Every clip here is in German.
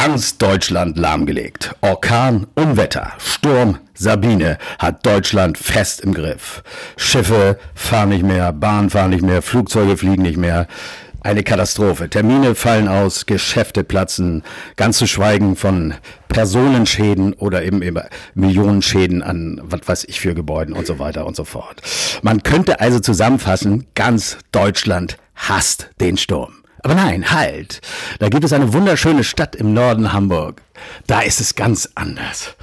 ganz Deutschland lahmgelegt. Orkan, Unwetter, Sturm, Sabine hat Deutschland fest im Griff. Schiffe fahren nicht mehr, Bahnen fahren nicht mehr, Flugzeuge fliegen nicht mehr. Eine Katastrophe. Termine fallen aus, Geschäfte platzen, ganz zu schweigen von Personenschäden oder eben, eben Millionenschäden an was weiß ich für Gebäuden und so weiter und so fort. Man könnte also zusammenfassen, ganz Deutschland hasst den Sturm. Aber nein, halt. Da gibt es eine wunderschöne Stadt im Norden Hamburg. Da ist es ganz anders.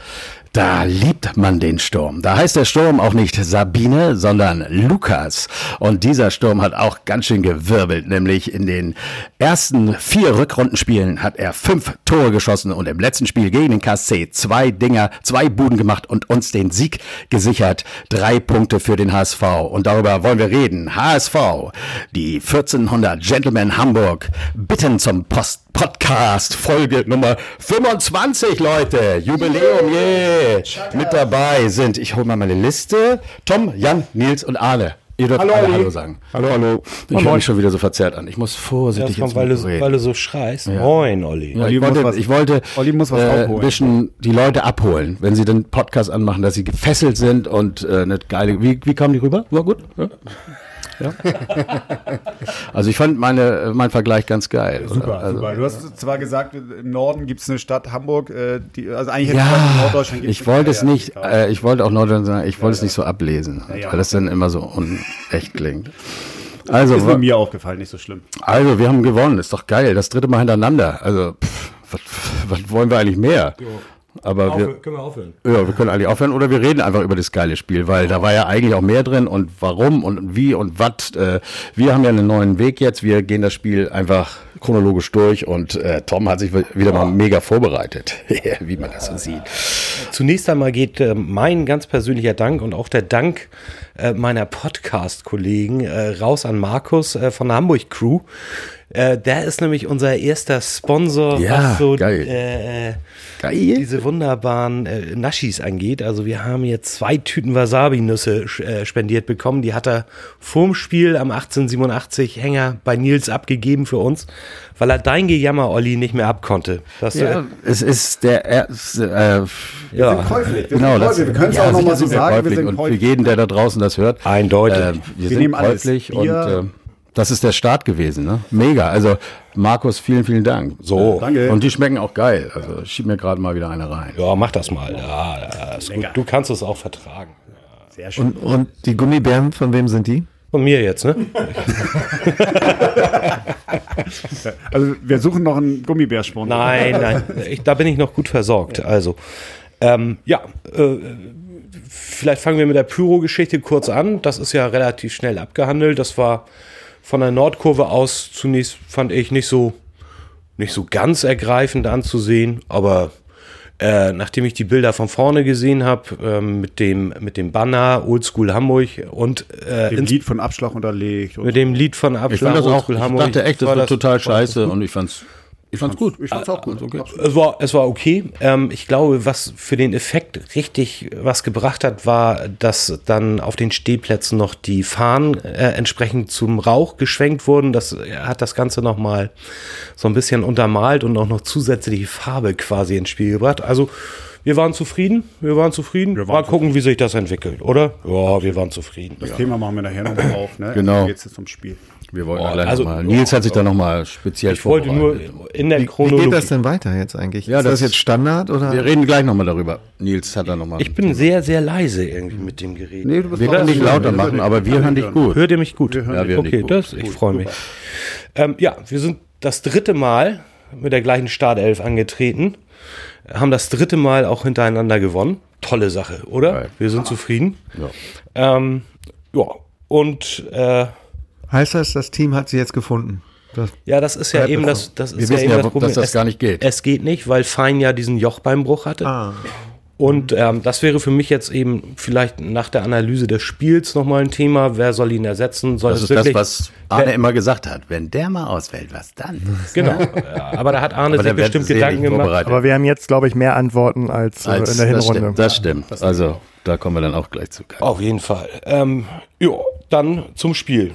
Da liebt man den Sturm. Da heißt der Sturm auch nicht Sabine, sondern Lukas. Und dieser Sturm hat auch ganz schön gewirbelt, nämlich in den ersten vier Rückrundenspielen hat er fünf Tore geschossen und im letzten Spiel gegen den KSC zwei Dinger, zwei Buden gemacht und uns den Sieg gesichert. Drei Punkte für den HSV. Und darüber wollen wir reden. HSV, die 1400 Gentlemen Hamburg bitten zum Post Podcast Folge Nummer 25, Leute. Jubiläum, yeah. Mit dabei sind, ich hole mal meine Liste, Tom, Jan, Nils und Arne. Ihr dürft Hallo, alle. Hallo sagen. Hallo, hallo. Ich höre mich schon wieder so verzerrt an. Ich muss vorsichtig Erstmal, ins weil, Mikro du, weil du so schreist. Moin, Olli. Ja, Olli ich wollte, was- ich wollte Olli muss was äh, ein bisschen die Leute abholen, wenn sie den Podcast anmachen, dass sie gefesselt sind und äh, eine geile. Wie, wie kamen die rüber? War gut? Ja? Ja. also ich fand meine, mein Vergleich ganz geil. Super, also, super. Du hast zwar gesagt, im Norden gibt es eine Stadt Hamburg, äh, die, also eigentlich hätte ich gesagt, in Ja, Norddeutschland gibt's ich wollte es ja, nicht, ja. äh, ich wollte auch Norddeutschland sagen, ich wollte es nicht so ablesen, ja. weil das dann immer so unecht klingt. Also, ist mir aufgefallen, nicht so schlimm. also wir haben gewonnen, ist doch geil, das dritte Mal hintereinander. Also, pff, was, was wollen wir eigentlich mehr? Aber wir, können wir aufhören? ja, wir können eigentlich aufhören oder wir reden einfach über das geile Spiel, weil da war ja eigentlich auch mehr drin und warum und wie und was. Äh, wir haben ja einen neuen Weg jetzt. Wir gehen das Spiel einfach chronologisch durch und äh, Tom hat sich wieder mal mega vorbereitet, wie man das so sieht. Zunächst einmal geht äh, mein ganz persönlicher Dank und auch der Dank äh, meiner Podcast-Kollegen äh, raus an Markus äh, von der Hamburg Crew. Äh, der ist nämlich unser erster Sponsor, Ja, was so geil. äh, Geil. diese wunderbaren äh, Naschis angeht. Also wir haben jetzt zwei Tüten Wasabi-Nüsse äh, spendiert bekommen. Die hat er vorm Spiel am 1887 Hänger bei Nils abgegeben für uns, weil er dein Gejammer, Olli, nicht mehr abkonnte. Das, Ja, äh, es ist der erste, äh, ja. Käuflich. Wir genau, sind das. Wir können es ja, auch nochmal so sind wir sagen. Wir käuflich sind und für jeden, der da draußen das hört, Eindeutig. äh, wir, sind nehmen alles. käuflich und Bier. äh, das ist der Start gewesen, ne? Mega. Also Markus, vielen, vielen Dank. So. Danke. Und die schmecken auch geil. Also schieb mir gerade mal wieder eine rein. Ja, mach das mal. Ja, gut. Du kannst es auch vertragen. Sehr schön. Und, und die Gummibären, von wem sind die? Von mir jetzt, ne? Also wir suchen noch einen Gummibärsponsor. Nein, nein. Ich, da bin ich noch gut versorgt. Also, ähm, ja, äh, vielleicht fangen wir mit der Pyro-Geschichte kurz an. Das ist ja relativ schnell abgehandelt. Das war von der Nordkurve aus zunächst, fand ich, nicht so, nicht so ganz ergreifend anzusehen, aber äh, nachdem ich die Bilder von vorne gesehen habe, ähm, mit, dem, mit dem Banner Oldschool Hamburg und äh, Dem Lied von Abschlag unterlegt. Und mit dem Lied von Ich Abschlag fand das auch, Oldschool ich Hamburg, dachte echt, das war wird total scheiße und ich fand's, ich fand's gut. ich fand's auch gut. Okay. Es war, es war okay. Ähm, ich glaube, was für den Effekt richtig was gebracht hat, war, dass dann auf den Stehplätzen noch die Fahnen äh, entsprechend zum Rauch geschwenkt wurden. Das hat das Ganze nochmal so ein bisschen untermalt und auch noch zusätzliche Farbe quasi ins Spiel gebracht. Also, wir waren zufrieden. Wir waren zufrieden. waren Mal gucken, wie sich das entwickelt, oder? Ja, wir waren zufrieden. Das Thema machen wir nachher nochmal auf. Ne? Genau. Jetzt ist zum Spiel. Wir wollten Oh, gleich also- noch mal. Nils hat sich da nochmal speziell Ich wollte nur in der Wie, wie Chronologie. geht das denn weiter jetzt eigentlich? Ja, ist das, das- jetzt Standard oder? Wir reden gleich nochmal darüber. Nils hat da nochmal. Ich bin sehr, sehr leise irgendwie mit dem Gerät. Nee, du bist wir können nicht lauter machen, aber wir hören dich gut. Hört ihr mich gut? Ja, wir hören okay, dich gut. das, ich freue mich. Ähm, ja, wir sind das dritte Mal mit der gleichen Startelf angetreten, haben das dritte Mal auch hintereinander gewonnen. Tolle Sache, oder? Geil. Wir sind zufrieden. Ja. Ähm, ja, und äh, heißt das, das Team hat sie jetzt gefunden? Das, ja, das ist ja eben das das, ist ja eben ja, das Problem. dass das es, gar nicht geht. Es geht nicht, weil Fein ja diesen Jochbeinbruch hatte. ah, Und ähm, das wäre für mich jetzt eben vielleicht nach der Analyse des Spiels nochmal ein Thema. Wer soll ihn ersetzen? Soll Das es ist das, wirklich, was Arne immer gesagt hat. Wenn der mal ausfällt, was dann? Genau. Aber da hat Arne sich bestimmt sehr Gedanken gemacht. vorbereitet. Aber wir haben jetzt, glaube ich, mehr Antworten als, äh, Als- in der das Hinrunde. stimmt, das stimmt. Also, da kommen wir dann auch gleich zu. Auf jeden Fall. Ähm, ja, dann zum Spiel.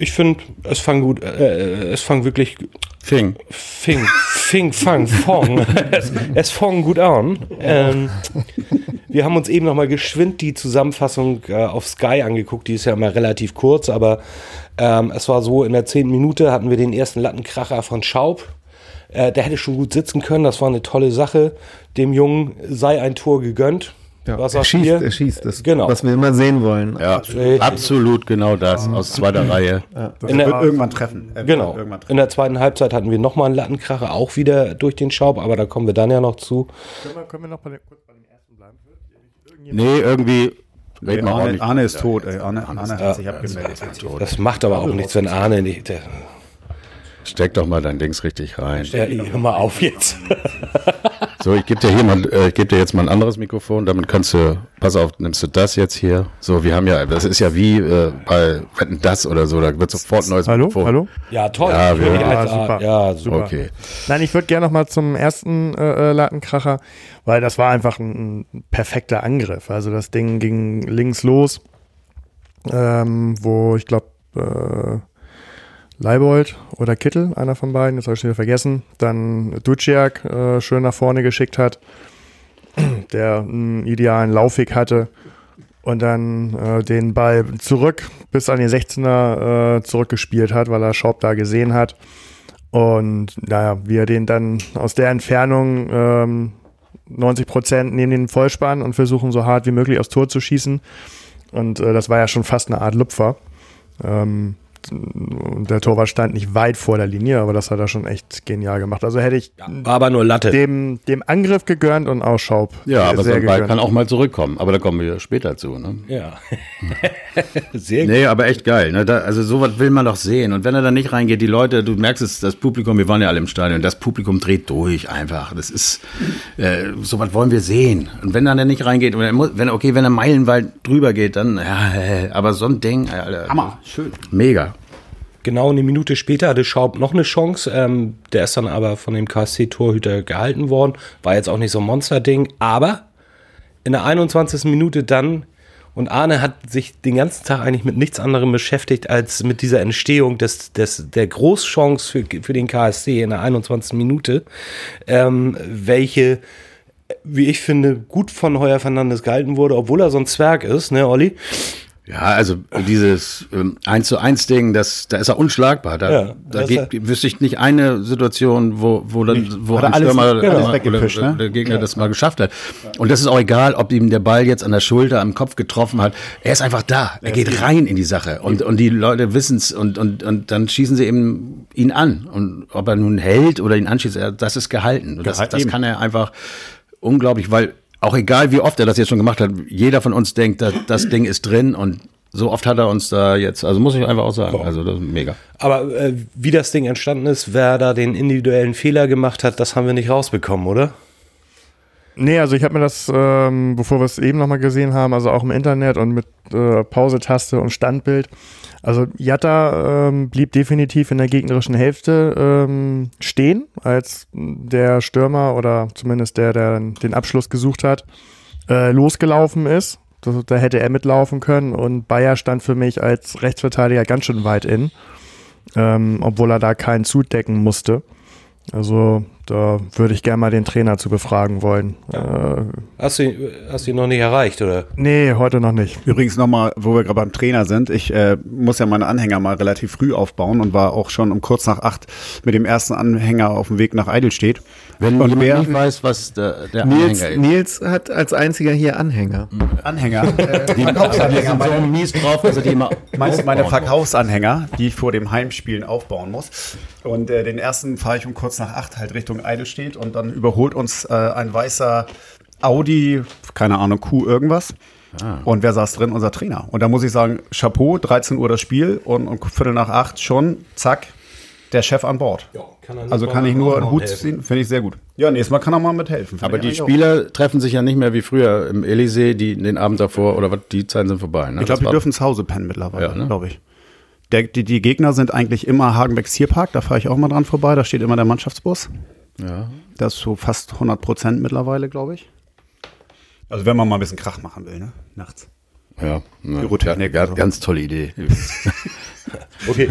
Ich finde, es fang gut, äh, es fang wirklich Fing. Fing, Fing, Fang, Fong. es, es fong gut an. Ähm, wir haben uns eben noch mal geschwind die Zusammenfassung äh, auf Sky angeguckt. Die ist ja immer relativ kurz, aber ähm, es war so, in der zehnten Minute hatten wir den ersten Lattenkracher von Schaub. Äh, der hätte schon gut sitzen können. Das war eine tolle Sache. Dem Jungen sei ein Tor gegönnt. Ja, Was er schießt, er schießt. Das, Genau. was wir immer sehen wollen. Ja, Richtig. absolut genau das aus zweiter Reihe. Das In der- wird irgendwann treffen. Er wird Genau. Irgendwann treffen. In der zweiten Halbzeit hatten wir nochmal einen Lattenkracher, auch wieder durch den Schaub, aber da kommen wir dann ja noch zu. Können wir, können wir noch bei dem, kurz bei dem ersten bleiben? Nee, irgendwie. Red Arne. Arne ist tot, ey. Arne, Arne hat sich abgemeldet. Das macht aber auch nichts, wenn Arne nicht. Steck doch mal dein Dings richtig rein. der, hör mal auf jetzt. So, ich gebe dir hier mal, äh, ich gebe dir jetzt mal ein anderes Mikrofon, damit kannst du, pass auf, nimmst du das jetzt hier. So, wir haben ja, das ist ja wie äh, bei Wetten das oder so, da wird sofort ein neues Hallo? Mikrofon. Hallo? Ja, toll. Ja, wir- Ja, Ja, super. Ja, super. Okay. Nein, ich würde gerne noch mal zum ersten äh, äh, Lattenkracher, weil das war einfach ein, ein perfekter Angriff. Also das Ding ging links los, ähm, wo ich glaube äh, Leibold oder Kittel, einer von beiden, jetzt habe ich schon wieder vergessen, dann Duciak äh, schön nach vorne geschickt hat, der einen idealen Laufweg hatte und dann äh, den Ball zurück bis an den 16er äh, zurückgespielt hat, weil er Schaub da gesehen hat. Und naja, wie er den dann aus der Entfernung ähm, 90 Prozent neben den Vollspann und versuchen so hart wie möglich aufs Tor zu schießen. Und äh, das war ja schon fast eine Art Lupfer. Ähm, der Torwart stand nicht weit vor der Linie, aber das hat er schon echt genial gemacht. Also hätte ich War aber nur Latte. dem, dem Angriff gegönnt und auch Schaub Ja, aber so sehr ein Ball kann auch mal zurückkommen, aber da kommen wir später zu. Ne? Ja. Sehr gut. Nee, aber echt geil. Ne? Da, also sowas will man doch sehen. Und wenn er da nicht reingeht, die Leute, du merkst es, das Publikum, wir waren ja alle im Stadion, das Publikum dreht durch einfach. Das ist, äh, sowas wollen wir sehen. Und wenn er dann nicht reingeht, er wenn, okay, wenn er meilenweit drüber geht, dann, ja, aber so ein Ding, Alter, Hammer, schön. mega. Genau eine Minute später hatte Schaub noch eine Chance. Ähm, der ist dann aber von dem KSC-Torhüter gehalten worden. War jetzt auch nicht so ein Monsterding. Aber in der 21. Minute dann, und Arne hat sich den ganzen Tag eigentlich mit nichts anderem beschäftigt, als mit dieser Entstehung des, des, der Großchance für, für den KSC in der 21. Minute, ähm, welche, wie ich finde, gut von Heuer Fernandes gehalten wurde, obwohl er so ein Zwerg ist, ne, Olli? Ja, also dieses ähm, 1 zu 1 Ding, das, da ist er unschlagbar. Da, Ja, da geht, wüsste ich nicht eine Situation, wo, wo, dann, wo er ein alles- Stürmer genau, oder, weggepischt, oder ne? der Gegner das mal geschafft hat. Und das ist auch egal, ob ihm der Ball jetzt an der Schulter, am Kopf getroffen hat. Er ist einfach da. Er geht rein in die Sache. Und, und die Leute wissen's und, und, und dann schießen sie eben ihn an. Und ob er nun hält oder ihn anschießt, er- das ist gehalten. Und das, das kann er einfach unglaublich, weil auch egal, wie oft er das jetzt schon gemacht hat, jeder von uns denkt, das, das Ding ist drin und so oft hat er uns da jetzt, also muss ich einfach auch sagen, also das ist mega. Aber äh, wie das Ding entstanden ist, wer da den individuellen Fehler gemacht hat, das haben wir nicht rausbekommen, oder? Nee, also ich habe mir das, ähm, bevor wir es eben nochmal gesehen haben, also auch im Internet und mit äh, Pause-Taste und Standbild. Also Jatta ähm, blieb definitiv in der gegnerischen Hälfte ähm, stehen, als der Stürmer oder zumindest der, der den Abschluss gesucht hat, äh, losgelaufen ist. Das, da hätte er mitlaufen können und Bayer stand für mich als Rechtsverteidiger ganz schön weit in, ähm, obwohl er da keinen zudecken musste. Also da würde ich gerne mal den Trainer zu befragen wollen. Äh, Hast du, hast du ihn noch nicht erreicht, oder? nee, heute noch nicht. Übrigens nochmal, wo wir gerade beim Trainer sind, ich äh, muss ja meine Anhänger mal relativ früh aufbauen und war auch schon um kurz nach acht mit dem ersten Anhänger auf dem Weg nach Eidelstedt. Wenn Und wer- nicht weiß, was der, der Nils, Anhänger ist. Nils hat als einziger hier Anhänger. Anhänger. Äh, Die, die sind so mies drauf, dass er die immer meine, Verkaufsanhänger, die ich vor dem Heimspielen aufbauen muss. Und äh, den ersten fahre ich um kurz nach acht halt Richtung Eidelstedt und dann überholt uns äh, ein weißer Audi, keine Ahnung, Q irgendwas. Und wer saß drin? Unser Trainer. Und da muss ich sagen, Chapeau, 13 Uhr das Spiel und um Viertel nach acht schon, zack, der Chef an Bord. kann er Also kann ich nur einen Hut ziehen, finde ich sehr gut. Ja, nächstes Mal kann er mal mithelfen. Aber die Spieler treffen sich ja nicht mehr wie früher im Elysee, die den Abend davor oder was, die Zeiten sind vorbei. Ne? auch. Ich glaube, die dürfen zu Hause pennen mittlerweile, Ja, ne? glaube ich. Der, die, die Gegner sind eigentlich immer Hagenbecks Tierpark, da fahre ich auch mal dran vorbei, da steht immer der Mannschaftsbus. Ja. Das ist so fast 100 Prozent mittlerweile, glaube ich. Also wenn man mal ein bisschen Krach machen will, ne? Nachts. Ja, ja. Pyrotechnik, ja, ganz tolle Idee. Okay,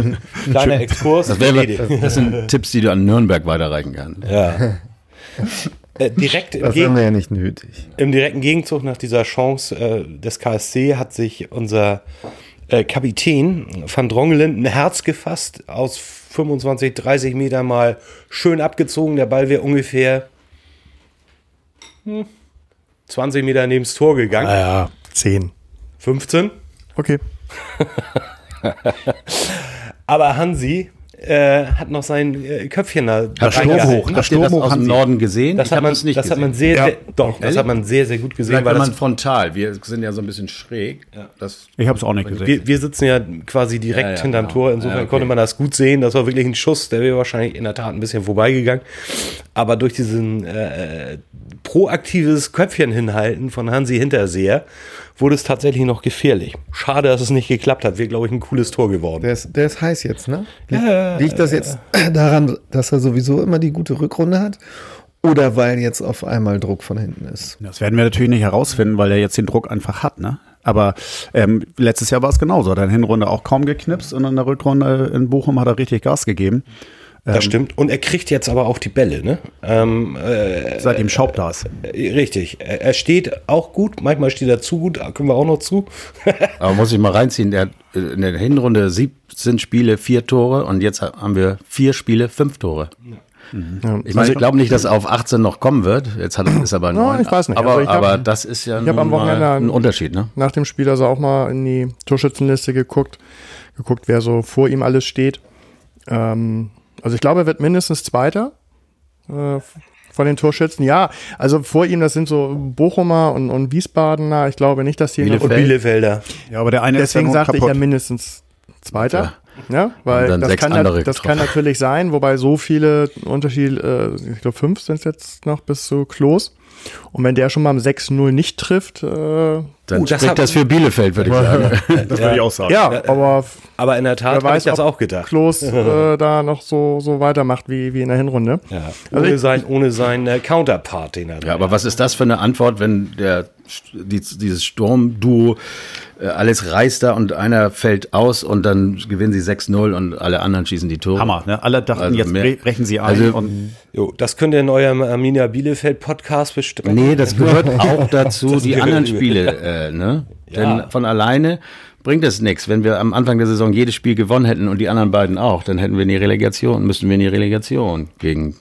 kleiner Exkurs. Das, erledigt. das sind Tipps, die du an Nürnberg weiterreichen kannst. Ja. Äh, direkt im, Das Geg haben wir ja nicht nötig. im direkten Gegenzug nach dieser Chance äh, des KSC hat sich unser äh, Kapitän Van Drongelen ein Herz gefasst, aus 25, 30 Meter mal schön abgezogen. Der Ball wäre ungefähr hm, 20 Meter neben das Tor gegangen. Naja, 10. 15. Okay. Aber Hansi äh, hat noch sein äh, Köpfchen da Sturm reingehalten. hoch. Habt ihr das aus dem Norden gesehen? Das Ich hat man, das nicht das hat man gesehen. sehr, Ja. sehr, doch, das Ehrlich? hat man sehr, sehr gut gesehen, Vielleicht weil man das, frontal. Wir sind ja so ein bisschen schräg. Das, Ich habe es auch nicht gesehen. wir, wir sitzen ja quasi direkt Ja, ja, hinterm genau. Tor, insofern Ja, okay. konnte man das gut sehen. Das war wirklich ein Schuss, der wäre wahrscheinlich in der Tat ein bisschen vorbeigegangen. Aber durch diesen äh, proaktives Köpfchen hinhalten von Hansi Hinterseher wurde es tatsächlich noch gefährlich. Schade, dass es nicht geklappt hat. Wäre, glaube ich, ein cooles Tor geworden. Der ist, der ist heiß jetzt, ne? Liegt, Ja, liegt das jetzt daran, dass er sowieso immer die gute Rückrunde hat? Oder weil jetzt auf einmal Druck von hinten ist? Das werden wir natürlich nicht herausfinden, weil er jetzt den Druck einfach hat, ne? Aber ähm, letztes Jahr war es genauso. Hat er in der Hinrunde auch kaum geknipst und in der Rückrunde in Bochum hat er richtig Gas gegeben. Das stimmt. Und er kriegt jetzt aber auch die Bälle, ne? Ähm, äh, Seitdem Schaub da ist. Äh, Richtig. Er steht auch gut, manchmal steht er zu gut, da kommen wir auch noch zu. aber muss ich mal reinziehen. Der hat äh, in der Hinrunde 17 Spiele, vier Tore und jetzt haben wir vier Spiele, fünf Tore. Ja. Ich meine, ich glaube nicht, dass er auf 18 noch kommen wird. Jetzt hat er, ist aber neun. ich weiß nicht. Aber, Also ich hab- aber das ist ja ich am Wochenende ein Unterschied, ne? nach dem Spiel also auch mal in die Torschützenliste geguckt, geguckt, wer so vor ihm alles steht. Ähm, also ich glaube, er wird mindestens Zweiter äh, von den Torschützen. Ja, also vor ihm, das sind so Bochumer und, und Wiesbadener. Ich glaube nicht, dass die noch- Bielefeld. Und Bielefelder. Ja, aber der eine Deswegen ist ja sagte ich ja kaputt. mindestens Zweiter. Ja, weil Und dann das, kann, das getroffen. kann natürlich sein, wobei so viele Unterschiede, äh, ich glaube fünf sind es jetzt noch bis zu Klos. Und wenn der schon mal am 6-0 nicht trifft, äh, Dann Uh, das spricht hat- das für Bielefeld, würde ich sagen. Das würde ich auch sagen. ja, aber Aber in der Tat habe ich das auch gedacht. Klos äh, da noch so, so weitermacht wie, wie in der Hinrunde. Ja. Also Ohne, ich- sein, ohne seinen äh, Counterpart, den er Ja, aber was ist das für eine Antwort, wenn der, die, dieses Sturmduo äh, alles reißt da und einer fällt aus und dann gewinnen sie 6-0 und alle anderen schießen die Tore? Hammer, ne? Alle dachten, Also jetzt mehr- bre- brechen sie ein Also- und Jo, das könnt ihr in eurem Arminia Bielefeld Podcast besprechen. Nee, das gehört auch dazu, die gehört anderen. Spiele, äh, ne? Ja. Denn von alleine bringt es nichts. Wenn wir am Anfang der Saison jedes Spiel gewonnen hätten und die anderen beiden auch, dann hätten wir in die Relegation, müssten wir in die Relegation gegen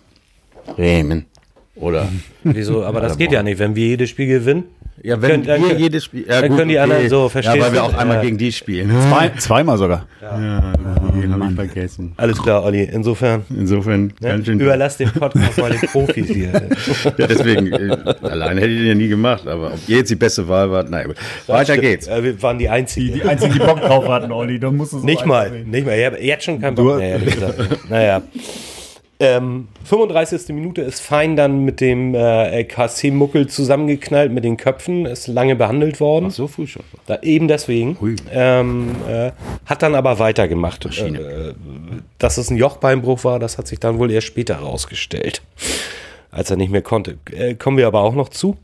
Bremen. Oder? Wieso? Aber das geht ja nicht, wenn wir jedes Spiel gewinnen. Ja, wenn Können- dann wir können- jedes Spiel. Ja, dann können die anderen so, verstehst Ja, weil wir auch einmal Ja. gegen die spielen. zwei, zweimal sogar. Ja, hab ich vergessen. Alles klar, Olli. Insofern Insofern ne, ganz schön. überlass den Podcast mal den Profis hier. Ja, deswegen, äh, alleine hätte ich den ja nie gemacht, aber ob ihr jetzt die beste Wahl wart, nein. Weiter geht's. Äh, wir waren die Einzigen. einzigen, die Bock drauf hatten, Olli. Da musst du Nicht mal, nicht mal. Ich habe jetzt schon keinen Bock Du- mehr, ehrlich gesagt. naja. Ähm, 35. Minute ist fein dann mit dem äh, KC-Muckel zusammengeknallt mit den Köpfen, ist lange behandelt worden. So früh schon. Da, eben deswegen. Ähm, äh, hat dann aber weitergemacht. Äh, dass es ein Jochbeinbruch war, das hat sich dann wohl erst später rausgestellt, als er nicht mehr konnte. Äh, kommen wir aber auch noch zu.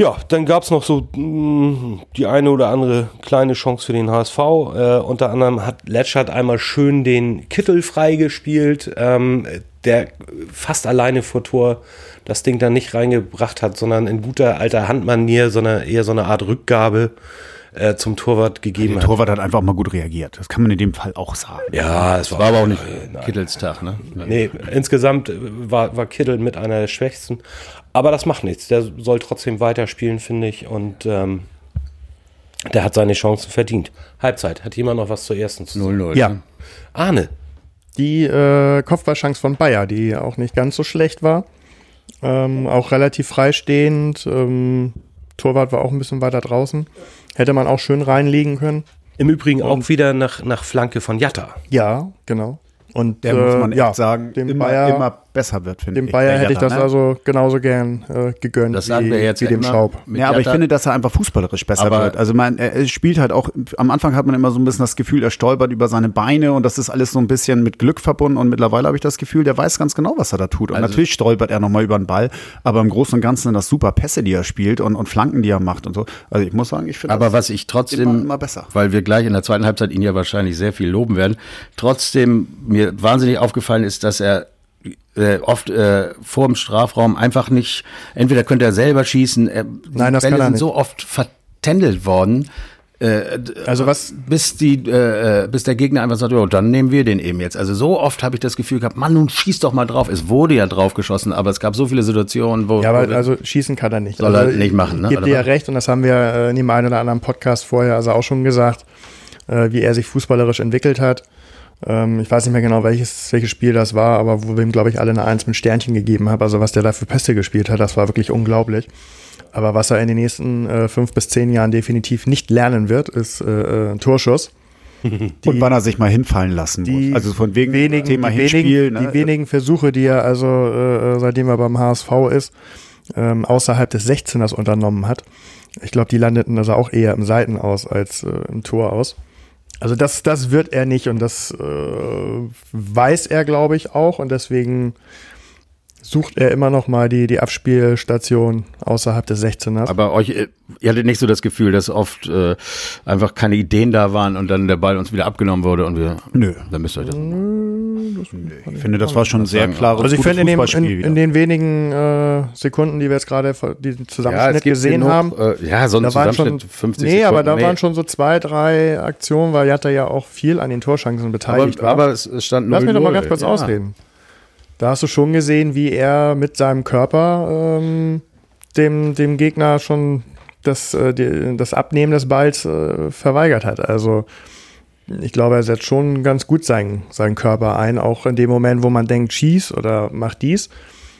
Ja, dann gab es noch so mh, die eine oder andere kleine Chance für den HSV. Äh, unter anderem hat Letschert einmal schön den Kittel freigespielt, ähm, der fast alleine vor Tor das Ding dann nicht reingebracht hat, sondern in guter alter Handmanier, sondern eher so eine Art Rückgabe äh, zum Torwart gegeben Der hat. Torwart hat einfach mal gut reagiert. Das kann man in dem Fall auch sagen. Ja, es war, War aber auch nicht nein. Kittels Tag, ne? Nee, insgesamt war, war Kittel mit einer der schwächsten. Aber das macht nichts. Der soll trotzdem weiterspielen, finde ich. Und ähm, der hat seine Chancen verdient. Halbzeit. Hat jemand noch was zur ersten zu sagen? 0-0. Ja. ne? Ahne. Die äh, Kopfballchance von Bayer, die auch nicht ganz so schlecht war. Ähm, auch relativ freistehend. Ähm, Torwart war auch ein bisschen weiter draußen. Hätte man auch schön reinlegen können. Im Übrigen auch wieder nach, nach Flanke von Jatta. Ja, genau. Und Der muss man äh, echt ja, sagen, dem immer, Bayer, immer besser wird, finde dem ich. Bayer der hätte ich das ne? also genauso gern äh, gegönnt Das sagen wie, wir jetzt wie dem. Schaub. Mit Ja, aber ich finde, dass er einfach fußballerisch besser Aber- wird. Also man, er spielt halt auch, am Anfang hat man immer so ein bisschen das Gefühl, er stolpert über seine Beine und das ist alles so ein bisschen mit Glück verbunden und mittlerweile habe ich das Gefühl, der weiß ganz genau, was er da tut. Und Also- natürlich stolpert er nochmal über den Ball, aber im Großen und Ganzen sind das super Pässe, die er spielt und, und Flanken, die er macht und so. Also ich muss sagen, ich finde Aber das was ich trotzdem, immer, immer besser. weil wir gleich in der zweiten Halbzeit ihn ja wahrscheinlich sehr viel loben werden, trotzdem mir wahnsinnig aufgefallen ist, dass er äh, oft äh, vor dem Strafraum einfach nicht, entweder könnte er selber schießen, er, Nein, das Bälle kann er sind nicht. so oft vertändelt worden, äh, Also was bis die, äh, äh, bis der Gegner einfach sagt, ja, dann nehmen wir den eben jetzt. Also so oft habe ich das Gefühl gehabt, Mann, nun schieß doch mal drauf. Es wurde ja drauf geschossen, aber es gab so viele Situationen, wo, Ja, wo aber wir- also schießen kann er nicht. Soll also, er nicht machen, ne? Ich gebe Oder dir ja recht und das haben wir äh, in dem einen oder anderen Podcast vorher also auch schon gesagt, äh, wie er sich fußballerisch entwickelt hat. Ähm, ich weiß nicht mehr genau, welches, welches Spiel das war, aber wo wir ihm, glaube ich, alle eine Eins mit Sternchen gegeben haben. Also was der da für Pässe gespielt hat, das war wirklich unglaublich. Aber was er in den nächsten äh, fünf bis zehn Jahren definitiv nicht lernen wird, ist äh, äh, ein Torschuss. und wann er sich mal hinfallen lassen die muss. Also von wegen wenigen, Thema die, Hinspiel. wenigen, ne? die wenigen Versuche, die er also äh, seitdem er beim HSV ist, ähm, außerhalb des 16ers unternommen hat. Ich glaube, die landeten also auch eher im Seiten aus als äh, im Tor aus. Also das, das wird er nicht und das äh, weiß er, glaube ich, auch und deswegen sucht er immer noch mal die, die Abspielstation außerhalb des 16ers. Aber euch, äh, ihr hattet nicht so das Gefühl, dass oft äh, einfach keine Ideen da waren und dann der Ball uns wieder abgenommen wurde und wir. Nö. Dann müsst ihr euch das. Ich finde, das war schon sehr klares Also ich finde in, dem, in, in den wenigen äh, Sekunden, die wir jetzt gerade vor- diesen Zusammenschnitt gibt gesehen genug, haben, Äh, ja, so ein da waren schon, Zusammenschnitt 50 nee, aber da Sekunden. waren schon so zwei, drei Aktionen, weil Jatta ja auch viel an den Torschancen beteiligt aber, war. aber es es stand 0 Lass mich doch mal ganz kurz ja. ausreden. Da hast du schon gesehen, wie er mit seinem Körper ähm, dem, dem Gegner schon das, äh, die, das Abnehmen des Balls äh, verweigert hat. Also ich glaube, er setzt schon ganz gut seinen, seinen Körper ein, auch in dem Moment, wo man denkt, schieß oder mach dies.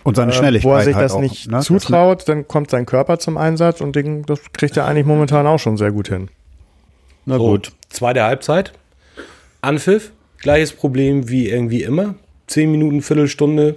und seine Äh, Schnelligkeit Wo er sich halt das auch, nicht ne? Zutraut, dann kommt sein Körper zum Einsatz und den, das kriegt er eigentlich momentan auch schon sehr gut hin. Na So, gut. Zweite Halbzeit. Anpfiff. Gleiches Problem wie irgendwie immer. Zehn Minuten, Viertelstunde.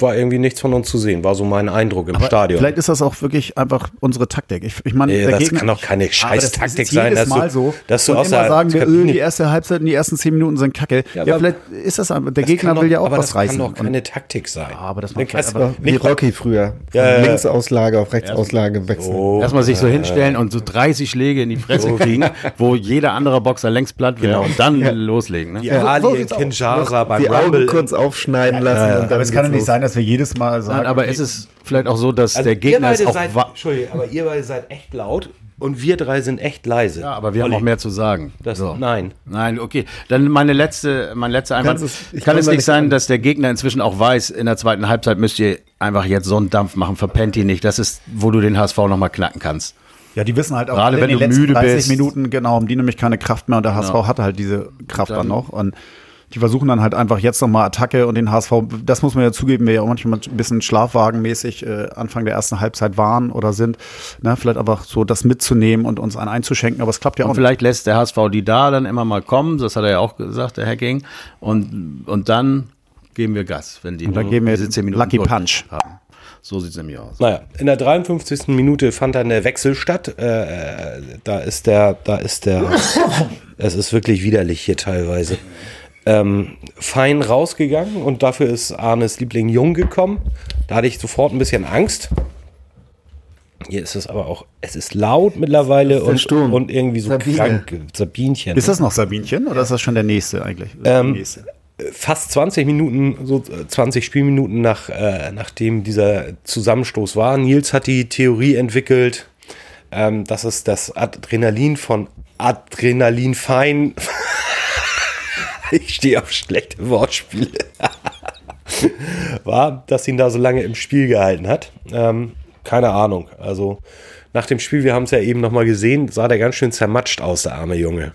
War irgendwie nichts von uns zu sehen. War so mein Eindruck im Stadion. Vielleicht ist das auch wirklich einfach unsere Taktik. Ich, ich meine, Nee, das Gegner, kann doch keine Aber das Scheiß-Taktik sein, dass du- Mal so. dass du und aus immer sagen wir, öh, die erste Halbzeit und die ersten zehn Minuten sind kacke. Ja, aber- vielleicht ist das einfach, der Das Gegner will doch- ja auch aber was das reißen. kann doch keine Taktik sein. Ja, aber das macht vielleicht du aber- Wie nicht Rocky früher. Ja, ja, ja. Linksauslage auf Rechtsauslage wechseln. Oh, Erstmal sich so hinstellen und so 30 Schläge in die Fresse kriegen, wo jeder andere Boxer längst platt wäre und dann loslegen. Ne? die so Ali in. Kinshasa beim Die Augen Rumble. kurz aufschneiden lassen. aber es kann doch nicht sein, dass wir jedes Mal sagen. Nein, aber ist es vielleicht auch so, dass Also der Gegner ist auch seid, Entschuldigung, aber ihr beide seid echt laut und wir drei sind echt leise. Ja, aber wir haben Olli, auch mehr zu sagen. Das, So. Nein. Nein, okay. Dann meine letzte, mein letzter Einwand. Es- ich Kann kann es nicht sein, an. dass der Gegner inzwischen auch weiß, in der zweiten Halbzeit müsst ihr einfach jetzt so einen Dampf machen, verpennt ihn nicht. Das ist, wo du den HSV nochmal knacken kannst. ja, die wissen halt auch, Gerade wenn den du müde 30 bist. Minuten, genau, haben die nämlich keine Kraft mehr und der HSV Genau. hatte halt diese Kraft dann, Dann- noch. Und die versuchen dann halt einfach jetzt nochmal Attacke und den HSV, das muss man ja zugeben, wir ja auch manchmal ein bisschen schlafwagenmäßig äh, Anfang der ersten Halbzeit waren oder sind. Ne, vielleicht einfach so das mitzunehmen und uns einen einzuschenken, aber es klappt ja auch Und vielleicht lässt der HSV die da dann immer mal kommen, das hat er ja auch gesagt, der Hacking. Und, und dann geben wir Gas, wenn die Und dann geben wir diese 10 Minuten Lucky durch Punch. haben. So sieht es nämlich aus. Naja, in der 53. Minute fand dann der Wechsel statt. Äh, da ist der, da ist der, es ist wirklich widerlich hier teilweise. Ähm, fein rausgegangen und dafür ist Arnes Liebling Jung gekommen. Da hatte ich sofort ein bisschen Angst. Hier ist es aber auch, es ist laut mittlerweile der und, Sturm. und irgendwie so Sabine. krank. Sabinchen. Ist das noch Sabinchen oder ist das schon der nächste eigentlich? Ähm, nächste. fast 20 Minuten, so äh, 20 Spielminuten nach, äh, nachdem dieser Zusammenstoß war. Nils hat die Theorie entwickelt, ähm, dass es das Adrenalin von Adrenalin fein. Ich stehe auf schlechte Wortspiele. war, dass ihn da so lange im Spiel gehalten hat. Ähm, keine Ahnung. Also nach dem Spiel, wir haben es ja eben nochmal gesehen, sah der ganz schön zermatscht aus, der arme Junge.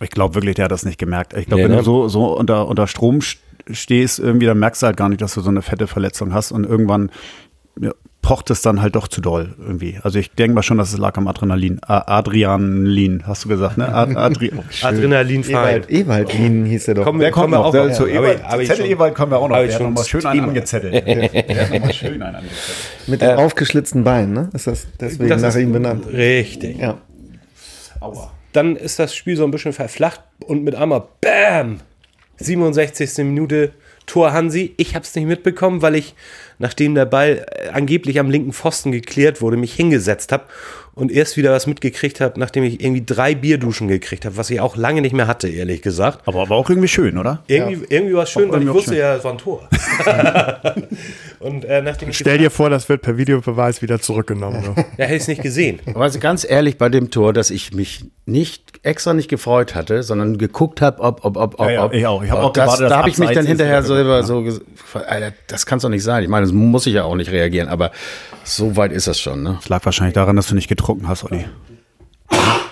Ich glaube wirklich, der hat das nicht gemerkt. Ich glaube, Nee, wenn ne? du so, so unter, unter Strom st- stehst, irgendwie, dann merkst du halt gar nicht, dass du so eine fette Verletzung hast und irgendwann ja, pocht es dann halt doch zu doll irgendwie. Also ich denke mal schon, dass es lag am Adrenalin. Adrianlin, hast du gesagt, ne? Ad Adri Adrenalin Ewald, Ewaldin hieß er doch. Wer kommen kommt wir noch? auch Der, noch. zu Ja, Ewald, hab ich Zettel schon- Ewald kommen wir auch noch. Der hat schon noch mal schön einen angezettelt. Der hat noch mal schön einen angezettelt. Mit dem aufgeschlitzten Bein, ne? Ist das deswegen Das nach ist ihm benannt? Richtig. Ja. Aua. Dann ist das Spiel so ein bisschen verflacht und mit einmal BAM! 67. Minute Tor Hansi. Ich habe es nicht mitbekommen, weil ich, nachdem der Ball äh, angeblich am linken Pfosten geklärt wurde, mich hingesetzt habe und erst wieder was mitgekriegt habe, nachdem ich irgendwie drei Bierduschen gekriegt habe, was ich auch lange nicht mehr hatte, ehrlich gesagt. Aber war auch irgendwie schön, oder? Irgendwie, irgendwie war es schön, Auch weil ich wusste schön. ja, es war ein Tor. und äh, nachdem ich Stell dir vor, das wird per Videobeweis wieder zurückgenommen. So. ja, hätte ich es nicht gesehen. Aber also ganz ehrlich bei dem Tor, dass ich mich nicht extra nicht gefreut hatte, sondern geguckt habe, ob, ob, ob, ob, Ja, ja, ob. ich auch. Ich hab ob auch das, gewartet, Da habe ich mich dann hinterher oder selber so, so, ges- Alter, das kann es doch nicht sein. Ich meine, das muss ich ja auch nicht reagieren, aber so weit ist das schon, ne? Das lag wahrscheinlich daran, dass du nicht getrunken hast, Olli.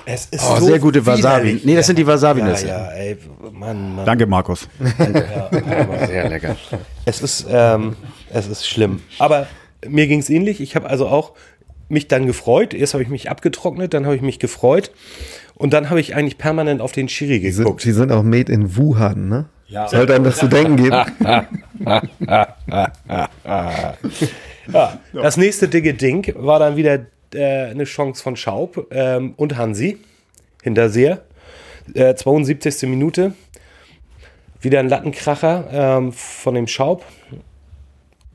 Es ist Oh, sehr gute Wasabi. widerlich. Nee, das sind die Ja, Wasabi-Nüsse. ja, ey, Mann, Mann. Danke, Markus. Sehr lecker. Es ist, ähm, es ist schlimm. Aber mir ging es ähnlich. Ich habe also auch mich dann gefreut. Erst habe ich mich abgetrocknet, dann habe ich mich gefreut. Und dann habe ich eigentlich permanent auf den Schiri Die sind, geguckt. die sind auch made in Wuhan, ne? Ja. Sollte einem das zu denken geben. Ja, Das nächste dicke Ding war dann wieder äh, eine Chance von Schaub ähm, und Hansi. Hinterseher. Äh, 72. Minute. Wieder ein Lattenkracher ähm, von dem Schaub.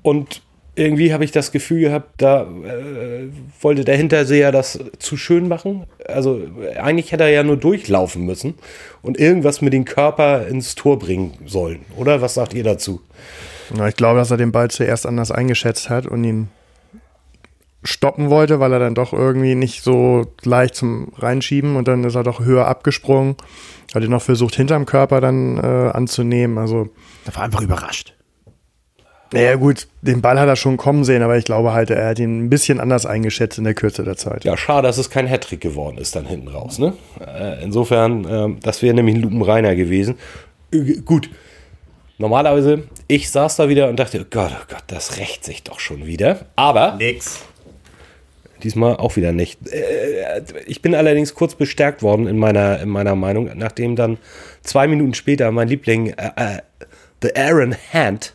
Und irgendwie habe ich das Gefühl gehabt, da äh, wollte der Hinterseher das zu schön machen. Also eigentlich hätte er ja nur durchlaufen müssen und irgendwas mit dem Körper ins Tor bringen sollen. Oder was sagt ihr dazu? Na, ich glaube, dass er den Ball zuerst anders eingeschätzt hat und ihn stoppen wollte, weil er dann doch irgendwie nicht so leicht zum Reinschieben und dann ist er doch höher abgesprungen. Hat ihn noch versucht, hinterm Körper dann äh, anzunehmen. Also, Der war einfach überrascht. Naja, gut, den Ball hat er schon kommen sehen, aber ich glaube halt, er hat ihn ein bisschen anders eingeschätzt in der Kürze der Zeit. Ja, schade, dass es kein Hattrick geworden ist dann hinten raus. Ne? Äh, insofern, ähm, das wäre nämlich ein Lupenreiner gewesen. Äh, gut. Normalerweise, ich saß da wieder und dachte, oh Gott, oh Gott, das rächt sich doch schon wieder. Aber Nix. diesmal auch wieder nicht. Äh, ich bin allerdings kurz bestärkt worden in meiner, in meiner Meinung, nachdem dann zwei Minuten später mein Liebling, äh, äh, The Aaron Hand,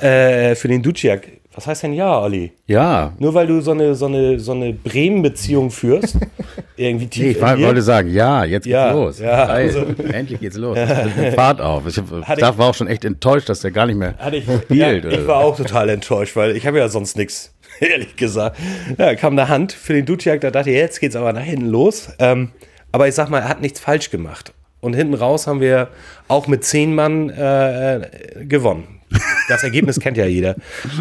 äh, für den Duciak, was heißt denn ja, Olli? Ja. Nur weil du so eine, so eine, so eine Bremen-Beziehung führst, irgendwie tief Nee, ich war, wollte sagen, ja, jetzt geht's Ja, los. ja, also- Endlich geht's los. Fahrt auf. Ich, ich- war auch schon echt enttäuscht, dass der gar nicht mehr ich, spielt. ja, oder ich war auch total enttäuscht, weil ich habe ja sonst nichts, ehrlich gesagt. Ja, kam eine Hand für den Duciak, da dachte ich, jetzt geht's aber nach hinten los. Ähm, aber ich sag mal, er hat nichts falsch gemacht. Und hinten raus haben wir auch mit zehn Mann äh, äh, gewonnen. Das Ergebnis kennt ja jeder.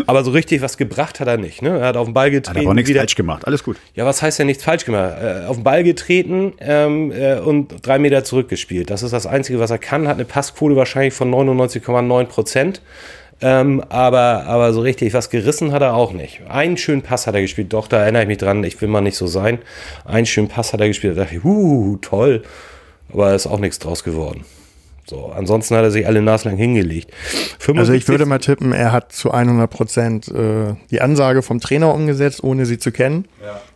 Aber so richtig was gebracht hat er nicht. Ne? Er hat auf den Ball Hat getreten. aber auch nichts wieder- falsch gemacht. Alles gut. ja, was heißt ja nichts falsch gemacht? Äh, auf den Ball getreten ähm, äh, und drei Meter zurückgespielt. Das ist das Einzige, was er kann. Hat eine Passquote wahrscheinlich von 99,9 Prozent. Ähm, aber, aber so richtig was gerissen hat er auch nicht. Einen schönen Pass hat er gespielt. Doch, da erinnere ich mich dran. Ich will mal nicht so sein. Einen schönen Pass hat er gespielt. Da dachte ich, uh, toll. Aber ist auch nichts draus geworden. So, ansonsten hat er sich alle naslang hingelegt. Also ich 75. würde mal tippen, er hat zu 100 Prozent äh, die Ansage vom Trainer umgesetzt, ohne sie zu kennen.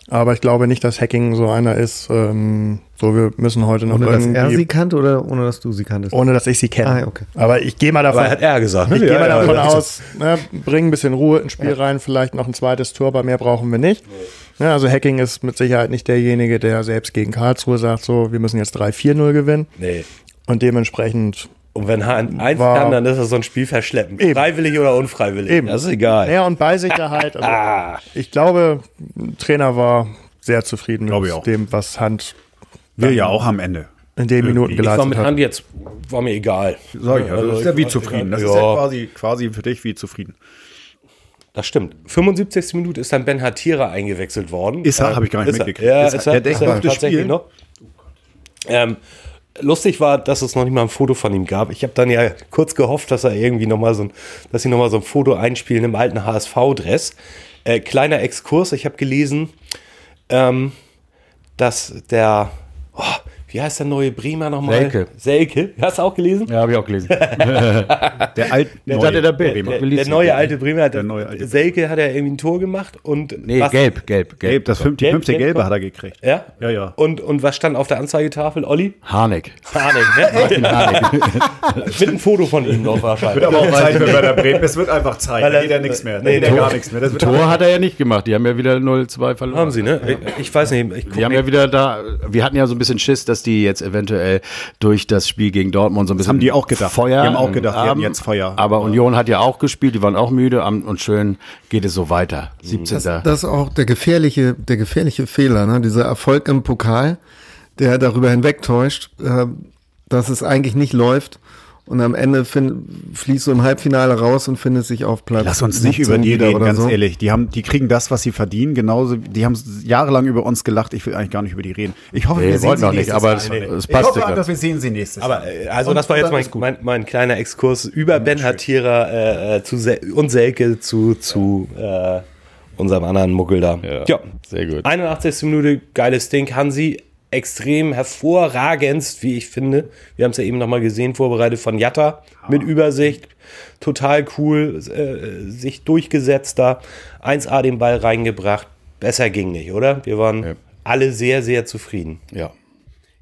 Aber ich glaube nicht, dass Hacking so einer ist. Ähm, so, wir müssen heute noch Ohne dass er sie kannte oder ohne dass du sie kanntest? ohne dass ich sie kenne. Ah, okay. Aber ich gehe mal davon, Aber hat er gesagt. ne? ich gehe Ja, mal ja, davon ja. aus, ne, bring ein bisschen Ruhe ins Spiel rein, vielleicht noch ein zweites Tor, aber mehr brauchen wir nicht. Ja, also Hacking ist mit Sicherheit nicht derjenige, der selbst gegen Karlsruhe sagt, so, wir müssen jetzt 3-4-0 gewinnen. Nee. Und dementsprechend Und wenn Hahn eins War- kann, dann ist es so ein Spiel verschleppen. Eben. Freiwillig oder unfreiwillig. Eben. Das ist egal. Ja, und Ballsicherheit. Also Ah. ich glaube, Trainer war sehr zufrieden Glaube ich mit auch. dem, was Hand Wir ja auch am Ende. in den Minuten Ich war geleistet mit hat. Hand jetzt, war mir egal. Sag ich ja, das ist ja wie zufrieden. Das ja, ist ja quasi, quasi für dich wie zufrieden. das stimmt. 75. Minute ist dann Ben Hatira eingewechselt worden. Ist er? Äh, Hab ich gar nicht ist er. mitgekriegt. Ja, Ist ist er? er, Der ist er tatsächlich spielen? noch. Ähm, lustig war, dass es noch nicht mal ein Foto von ihm gab. Ich habe dann ja kurz gehofft, dass er irgendwie noch mal so ein, dass sie noch mal so ein Foto einspielen im alten HSV-Dress. Äh, kleiner Exkurs. Ich habe gelesen, ähm, dass der, oh, wie heißt der neue Bremer nochmal? Selke. Selke. Hast du auch gelesen? Ja, habe ich auch gelesen. Der alte Der hatte der. Der, ich der sehen. neue alte Bremer hat, Der neue alte Selke hat ja irgendwie ein Tor gemacht und Nee, was- gelb, gelb, gelb. Das fünf, die Gelb, fünfte gelb, Gelbe hat er gekriegt. Ja? Ja, ja. Und, und was stand auf der Anzeigetafel, Olli? Harnik. Panik, ne? Mit einem Foto von ihm noch wahrscheinlich. Aber auch Zeit für Werder Bremen. Es wird einfach Zeit. Da geht ja nichts mehr. Da Nee, geht ja gar nichts mehr. Das wird Tor hat er ja nicht gemacht. Die haben ja wieder 0-2 verloren. Haben sie, ne? Ich, weiß nicht. Ich Die haben ja wieder da, wir hatten ja so ein bisschen Schiss, dass die jetzt eventuell durch das Spiel gegen Dortmund so ein bisschen haben die auch gedacht. Feuer. Die haben auch gedacht, die haben. jetzt Feuer. Aber Union hat ja auch gespielt, die waren auch müde und schön geht es so weiter. 17. Das, das ist auch der gefährliche, der gefährliche Fehler, ne? dieser Erfolg im Pokal, der darüber hinwegtäuscht, äh, dass es eigentlich nicht läuft. Und am Ende find, fließt du im Halbfinale raus und findest sich auf Platz. Lass uns nicht 17 über die reden, oder ganz so. ehrlich. Die haben, die kriegen das, was sie verdienen, genauso. Die haben jahrelang über uns gelacht. Ich will eigentlich gar nicht über die reden. Ich hoffe, Nee, wir sehen sie noch nicht, nächstes aber Jahr. es- es Ich hoffe, dass wir sehen sie nächstes Jahr. Aber äh, also Und- das war jetzt mein, mein, mein kleiner Exkurs über Ben Hatira äh, äh, zu Sel und Selke zu, zu äh, unserem anderen Muggel da. Ja, sehr gut. 81. Minute, geiles Ding. Hansi, extrem hervorragendst, wie ich finde. Wir haben es ja eben nochmal gesehen, vorbereitet von Jatta mit Übersicht. Total cool, äh, sich durchgesetzt da. 1A den Ball reingebracht. Besser ging nicht, oder? Wir waren Ja. alle sehr, sehr zufrieden. Ja.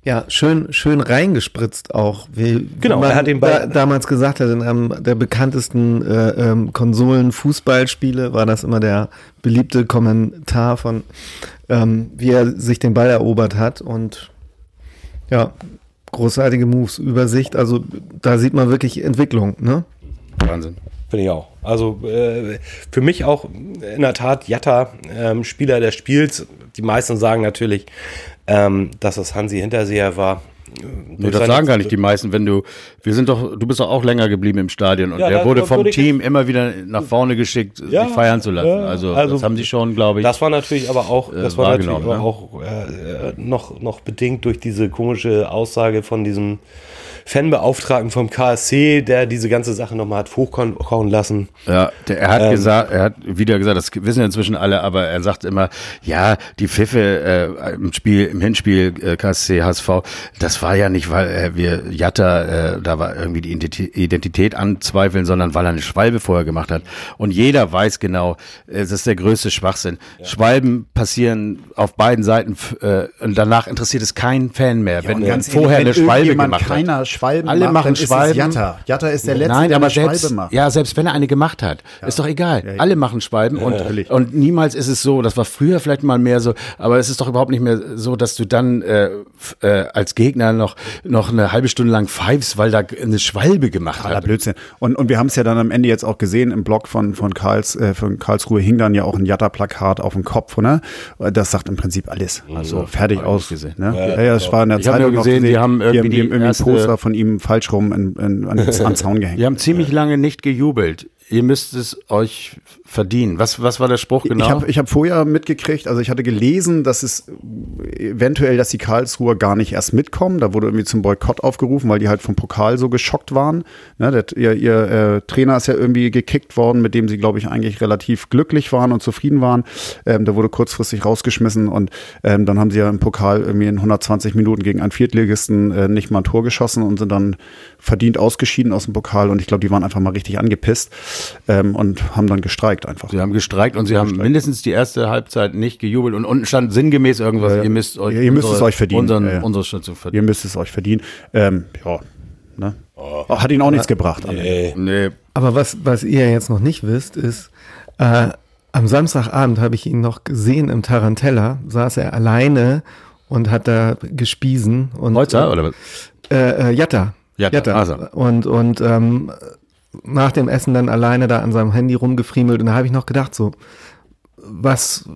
Ja, schön, schön reingespritzt auch. Wie Genau, man er hat den Ball- da, damals gesagt hat, in einem der bekanntesten äh, ähm, Konsolen-Fußballspiele war das immer der beliebte Kommentar von, ähm, wie er sich den Ball erobert hat und ja, großartige Moves, Übersicht. Also da sieht man wirklich Entwicklung, ne? Wahnsinn. Finde ich auch. Also äh, für mich auch in der Tat Jatta, ähm, Spieler des Spiels. Die meisten sagen natürlich, ähm, dass es Hansi Hinterseher war. Nee, das sagen gar nicht die meisten, wenn du, wir sind doch, du bist doch auch länger geblieben im Stadion und Ja, der das wurde vom Team immer wieder nach vorne geschickt, Ja, sich feiern zu lassen. also, also das haben sie schon, glaube ich. Das war natürlich aber auch, das Äh, war natürlich aber auch äh, äh, noch, noch bedingt durch diese komische Aussage von diesem Fanbeauftragten vom KSC, der diese ganze Sache nochmal hat hochkochen lassen. Ja, der, er hat Ähm, gesagt, er hat wieder gesagt, das wissen ja inzwischen alle, aber er sagt immer, ja, die Pfiffe äh, im Spiel, im Hinspiel äh, KSC HSV, das war ja nicht, weil äh, wir Jatta äh, da war irgendwie die Identi- Identität anzweifeln, sondern weil er eine Schwalbe vorher gemacht hat. Und jeder weiß genau, das ist der größte Schwachsinn. Schwalben passieren auf beiden Seiten äh, und danach interessiert es keinen Fan mehr, wenn Und er ganz vorher ehrlich, eine wenn Schwalbe irgendjemand gemacht hat. Schwalben Alle macht, machen es Schwalben. Jatta. Jatta ist der Letzte, Nein, der aber eine Schwalbe selbst, macht. ja, selbst wenn er eine gemacht hat, ist doch egal. Alle machen Schwalben und, und niemals ist es so, das war früher vielleicht mal mehr so, aber es ist doch überhaupt nicht mehr so, dass du dann äh, äh, als Gegner noch, noch eine halbe Stunde lang pfeifst, weil da eine Schwalbe gemacht hat. Blödsinn. Und, und wir haben es ja dann am Ende jetzt auch gesehen, im Blog von, von, Karls, äh, von Karlsruhe hing dann ja auch ein Jatta-Plakat auf dem Kopf. Ne? Das sagt im Prinzip alles. Also fertig hab ich aus. gesehen. Ne? Ja, ja, das war in der Ich Zeitung nur noch gesehen, die haben irgendwie die die haben irgendwie erste- ein Poster von ihm falsch rum in, in, an, den- an den Zaun gehängt. Die haben ziemlich lange nicht gejubelt. Ihr müsst es euch verdienen. Was, was war der Spruch genau? Ich habe ich hab vorher mitgekriegt, also ich hatte gelesen, dass es eventuell, dass die Karlsruher gar nicht erst mitkommen. Da wurde irgendwie zum Boykott aufgerufen, weil die halt vom Pokal so geschockt waren. Ne, der, ihr ihr äh, Trainer ist ja irgendwie gekickt worden, mit dem sie, glaube ich, eigentlich relativ glücklich waren und zufrieden waren. Ähm, der wurde kurzfristig rausgeschmissen und ähm, dann haben sie ja im Pokal irgendwie in 120 Minuten gegen einen Viertligisten äh, nicht mal ein Tor geschossen und sind dann verdient ausgeschieden aus dem Pokal. Und ich glaube, die waren einfach mal richtig angepisst ähm, und haben dann gestreikt einfach. Sie haben gestreikt und sie haben mindestens die erste Halbzeit nicht gejubelt und unten stand sinngemäß irgendwas, Ja, ja. ihr müsst euch, Ihr müsst es euch verdienen. Unseren, Ja, ja. unsere Schütze verdienen. Ihr müsst es euch verdienen. Ähm, ja, ne? Hat ihn auch nichts gebracht. am Ende. Nee, Aber was, was ihr jetzt noch nicht wisst, ist, äh, am Samstagabend habe ich ihn noch gesehen im Tarantella, saß er alleine und hat da gespiesen. Und, Holzer oder was? Äh, äh, Jatta. Jatta, also. Und, und ähm, nach dem Essen dann alleine da an seinem Handy rumgefriemelt. Und da habe ich noch gedacht, so, was,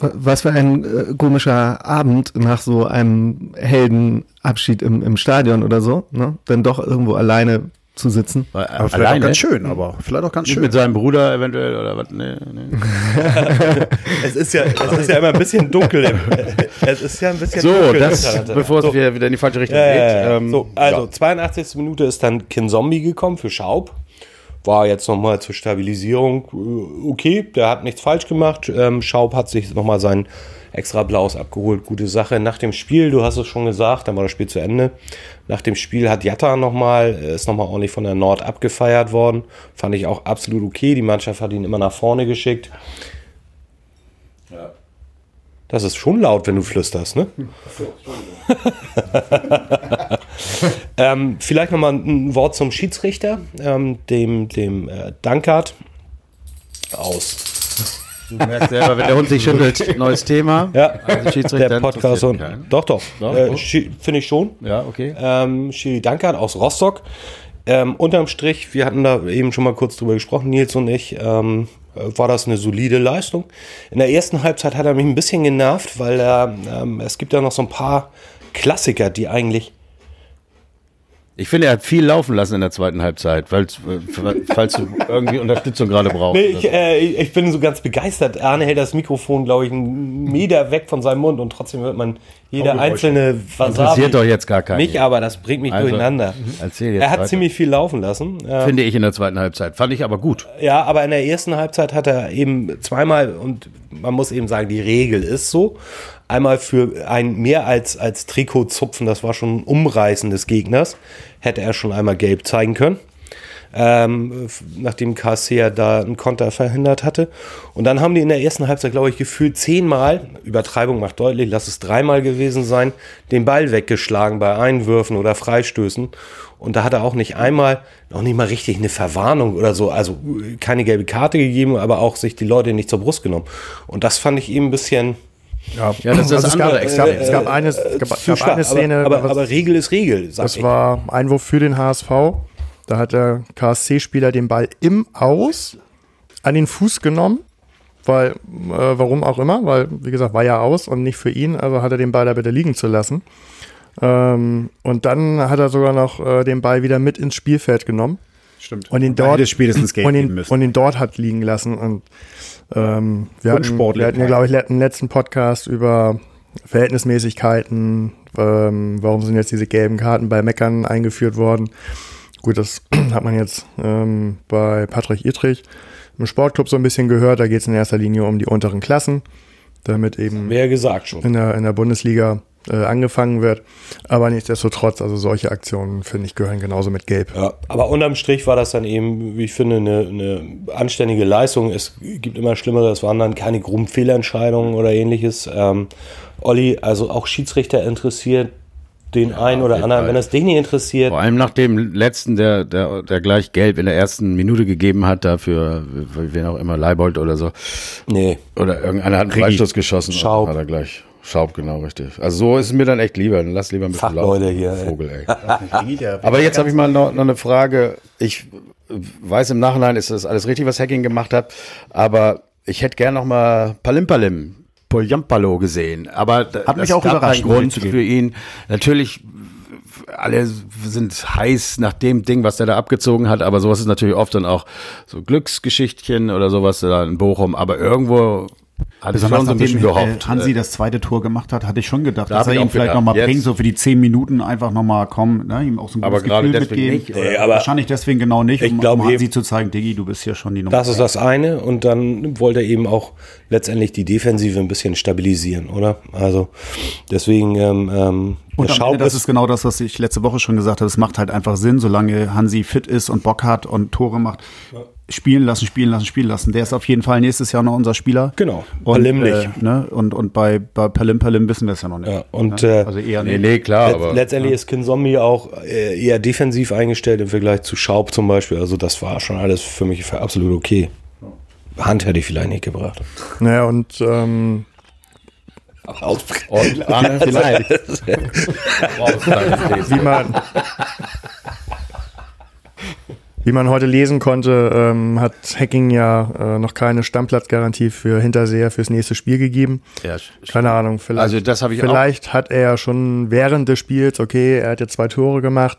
was für ein äh, komischer Abend nach so einem Heldenabschied im, im Stadion oder so, ne? Dann doch irgendwo alleine zu sitzen. Weil, Aber vielleicht auch ganz schön, aber vielleicht auch ganz Nicht schön. mit seinem Bruder eventuell oder was? Nee, nee. Es ist ja, es ist ja immer ein bisschen dunkel. Im, es ist ja ein bisschen So, dunkel. im das, Tarantella. bevor es so, wieder, wieder in die falsche Richtung ja, geht. ja, ja. ähm, so, also 82. Minute ist dann Kin Zombie gekommen für Schaub. War jetzt nochmal zur Stabilisierung äh, okay. Der hat nichts falsch gemacht. Ähm, Schaub hat sich nochmal sein extra Blaus abgeholt. Gute Sache. Nach dem Spiel, du hast es schon gesagt, dann war das Spiel zu Ende. Nach dem Spiel hat Jatta nochmal, ist nochmal ordentlich von der Nord abgefeiert worden. Fand ich auch absolut okay. Die Mannschaft hat ihn immer nach vorne geschickt. Das ist schon laut, wenn du flüsterst, ne? ähm, vielleicht nochmal ein Wort zum Schiedsrichter, ähm, dem, dem äh, Dankert aus. Du merkst selber, wenn der Hund sich schüttelt, neues Thema. Ja, Also Schiedsrichter der Podcast. Und, doch, doch. Ja, äh, Finde ich schon. Ja, okay. Ähm, Schiri Dankert aus Rostock. Ähm, unterm Strich, wir hatten da eben schon mal kurz drüber gesprochen, Nils und ich, ähm, äh, war das eine solide Leistung. In der ersten Halbzeit hat er mich ein bisschen genervt, weil er, ähm, es gibt ja noch so ein paar Klassiker, die eigentlich Ich finde, er hat viel laufen lassen in der zweiten Halbzeit, weil's, äh, falls du irgendwie Unterstützung gerade brauchst. Nee, ich, äh, ich bin so ganz begeistert. Arne hält das Mikrofon, glaube ich, einen Meter weg von seinem Mund und trotzdem hört man jede einzelne Wasabi. Interessiert doch jetzt gar keinen. Mich aber, das bringt mich Also, durcheinander. Erzähl jetzt Er hat weiter. ziemlich viel laufen lassen. Äh, Finde ich in der zweiten Halbzeit. Fand ich aber gut. ja, aber in der ersten Halbzeit hat er eben zweimal, und man muss eben sagen, die Regel ist so, einmal für ein mehr als, als Trikot zupfen, das war schon ein Umreißen des Gegners, hätte er schon einmal gelb zeigen können. Ähm, nachdem ja da einen Konter verhindert hatte. Und dann haben die in der ersten Halbzeit, glaube ich, gefühlt zehnmal, Übertreibung macht deutlich, lass es dreimal gewesen sein, den Ball weggeschlagen bei Einwürfen oder Freistößen. Und da hat er auch nicht einmal, noch nicht mal richtig eine Verwarnung oder so, also keine gelbe Karte gegeben, aber auch sich die Leute nicht zur Brust genommen. Und das fand ich eben ein bisschen Ja, Ja, das ist das also es, andere gab, es, gab, Extrem. es gab eine, es gab, gab stark. eine Szene, aber, aber, was- aber Regel ist Regel, Das ich. war Einwurf für den HSV. Da hat der KSC-Spieler den Ball im Aus an den Fuß genommen. Weil, äh, warum auch immer, weil, wie gesagt, war ja aus und nicht für ihn, also hat er den Ball da bitte liegen zu lassen. Ähm, und dann hat er sogar noch äh, den Ball wieder mit ins Spielfeld genommen Stimmt. und ihn dort spätestens Geld und ihn, müssen. und ihn dort hat liegen lassen. Und ähm, wir, hatten, Unsportlich. wir hatten ja, glaube ich, einen letzten Podcast über Verhältnismäßigkeiten. Ähm, warum sind jetzt diese gelben Karten bei Meckern eingeführt worden? Gut, das hat man jetzt ähm, bei Patrick Ittrich im Sportclub so ein bisschen gehört. Da geht es in erster Linie um die unteren Klassen, damit eben Wer gesagt schon. in der, in der Bundesliga äh, angefangen wird. Aber nichtsdestotrotz, also solche Aktionen, finde ich, gehören genauso mit Gelb. Ja, aber unterm Strich war das dann eben, wie ich finde, eine, eine anständige Leistung. Es gibt immer Schlimmere, es waren dann keine groben Fehlentscheidungen oder ähnliches. Ähm, Olli, also auch Schiedsrichter interessiert den einen oder anderen. Wenn das dich nicht interessiert, Vor allem nach dem letzten, der, der, der gleich gelb in der ersten Minute gegeben hat, dafür, wen auch immer, Leibold oder so. nee. Oder irgendeiner hat einen Freistoß geschossen. und Schaub. Hat er gleich. Schaub, genau, richtig. Also so ist es mir dann echt lieber. Dann lass lieber ein bisschen Fachleute laufen, hier. Vogel, ey. Aber jetzt habe ich mal noch, noch eine Frage. Ich weiß im Nachhinein ist das alles richtig, was Hacking gemacht hat, aber ich hätte gern noch mal Palimpalim, Poljampalo gesehen. Aber da- Hat mich auch überrascht, Grund für ihn. Natürlich alle sind heiß nach dem Ding, was der da abgezogen hat, aber sowas ist natürlich oft dann auch so Glücksgeschichtchen oder sowas da in Bochum, aber irgendwo hatte ich Besonders schon so ein bisschen nachdem äh, gehofft. Hansi das zweite Tor gemacht hat, hatte ich schon gedacht, Da dass er ich ihn vielleicht nochmal bringt, so für die zehn Minuten einfach nochmal kommen, ne, ihm auch so ein Aber gutes gerade Gefühl mitgeben. nicht? Nee, aber- Wahrscheinlich deswegen genau nicht, Ich um, glaub um Hansi eben- zu zeigen, Diggi, du bist hier schon die Nummer Das ist das eine. Und dann wollte er eben auch letztendlich die Defensive ein bisschen stabilisieren, oder? Also deswegen, ähm, ähm, Und am Schaub Ende, das ist genau das, was ich letzte Woche schon gesagt habe. Es macht halt einfach Sinn, solange Hansi fit ist und Bock hat und Tore macht. Spielen lassen, spielen lassen, spielen lassen. Der ist auf jeden Fall nächstes Jahr noch unser Spieler. Genau. Und, Palim nicht. Äh, ne? und, und bei, bei Palim Palim wissen wir es ja noch nicht. Ja, und, ne? also eher Nee, nicht. nee, klar, Letz- aber letztendlich ist Kin Zombie auch äh, eher defensiv eingestellt im Vergleich zu Schaub zum Beispiel. Also das war schon alles für mich für absolut okay. Hand hätte ich vielleicht nicht gebracht. Naja, und ähm, Arne, vielleicht. wie man wie man heute lesen konnte, ähm, hat Hacking ja äh, noch keine Stammplatzgarantie für Hinterseher fürs nächste Spiel gegeben. Ja, Keine Ahnung, vielleicht, Also das ich auch- vielleicht hat er ja schon während des Spiels, okay, er hat jetzt zwei Tore gemacht,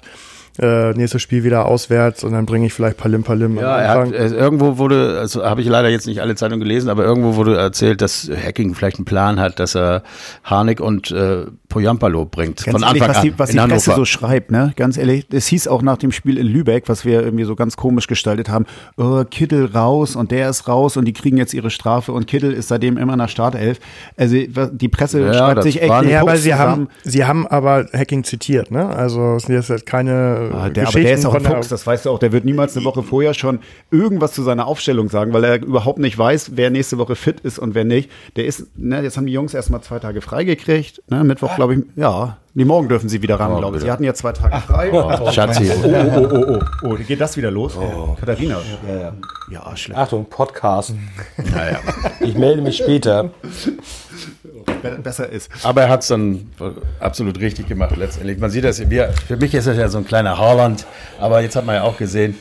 äh, nächstes Spiel wieder auswärts und dann bringe ich vielleicht Palim Palim Ja, er hat, äh, irgendwo wurde, also habe ich leider jetzt nicht alle Zeitungen gelesen, aber irgendwo wurde erzählt, dass Hacking vielleicht einen Plan hat, dass er Harnik und äh, Poyampalo bringt. Ganz von ehrlich, Anfang was die, an was die Presse so schreibt, ne? Ganz ehrlich, es hieß auch nach dem Spiel in Lübeck, was wir irgendwie so ganz komisch gestaltet haben, oh, Kittel raus und der ist raus und die kriegen jetzt ihre Strafe und Kittel ist seitdem immer in der Startelf. Also die Presse Ja, schreibt sich echt Ja, aber Pups sie haben, sie haben aber Hacking zitiert, ne? Also es ist jetzt keine Ah, der, aber der ist auch ein Fuchs, das weißt du auch. Der wird niemals eine Woche vorher schon irgendwas zu seiner Aufstellung sagen, weil er überhaupt nicht weiß, wer nächste Woche fit ist und wer nicht. Der ist, ne, jetzt haben die Jungs erstmal zwei Tage freigekriegt. Ne, Mittwoch, glaube ich, ja. Nee, morgen dürfen sie wieder ran, Morgen glaube ich. Sie hatten ja zwei Tage frei. Oh, Schatzi. Oh, oh, oh, oh, oh, oh, geht das wieder los? Katharina. Ja, ja. ja schlecht. Achtung, Podcast. Naja. Ich melde mich später. Be- Besser ist. Aber er hat es dann absolut richtig gemacht letztendlich. Man sieht das, wir, für mich ist das ja so ein kleiner Haaland, aber jetzt hat man ja auch gesehen,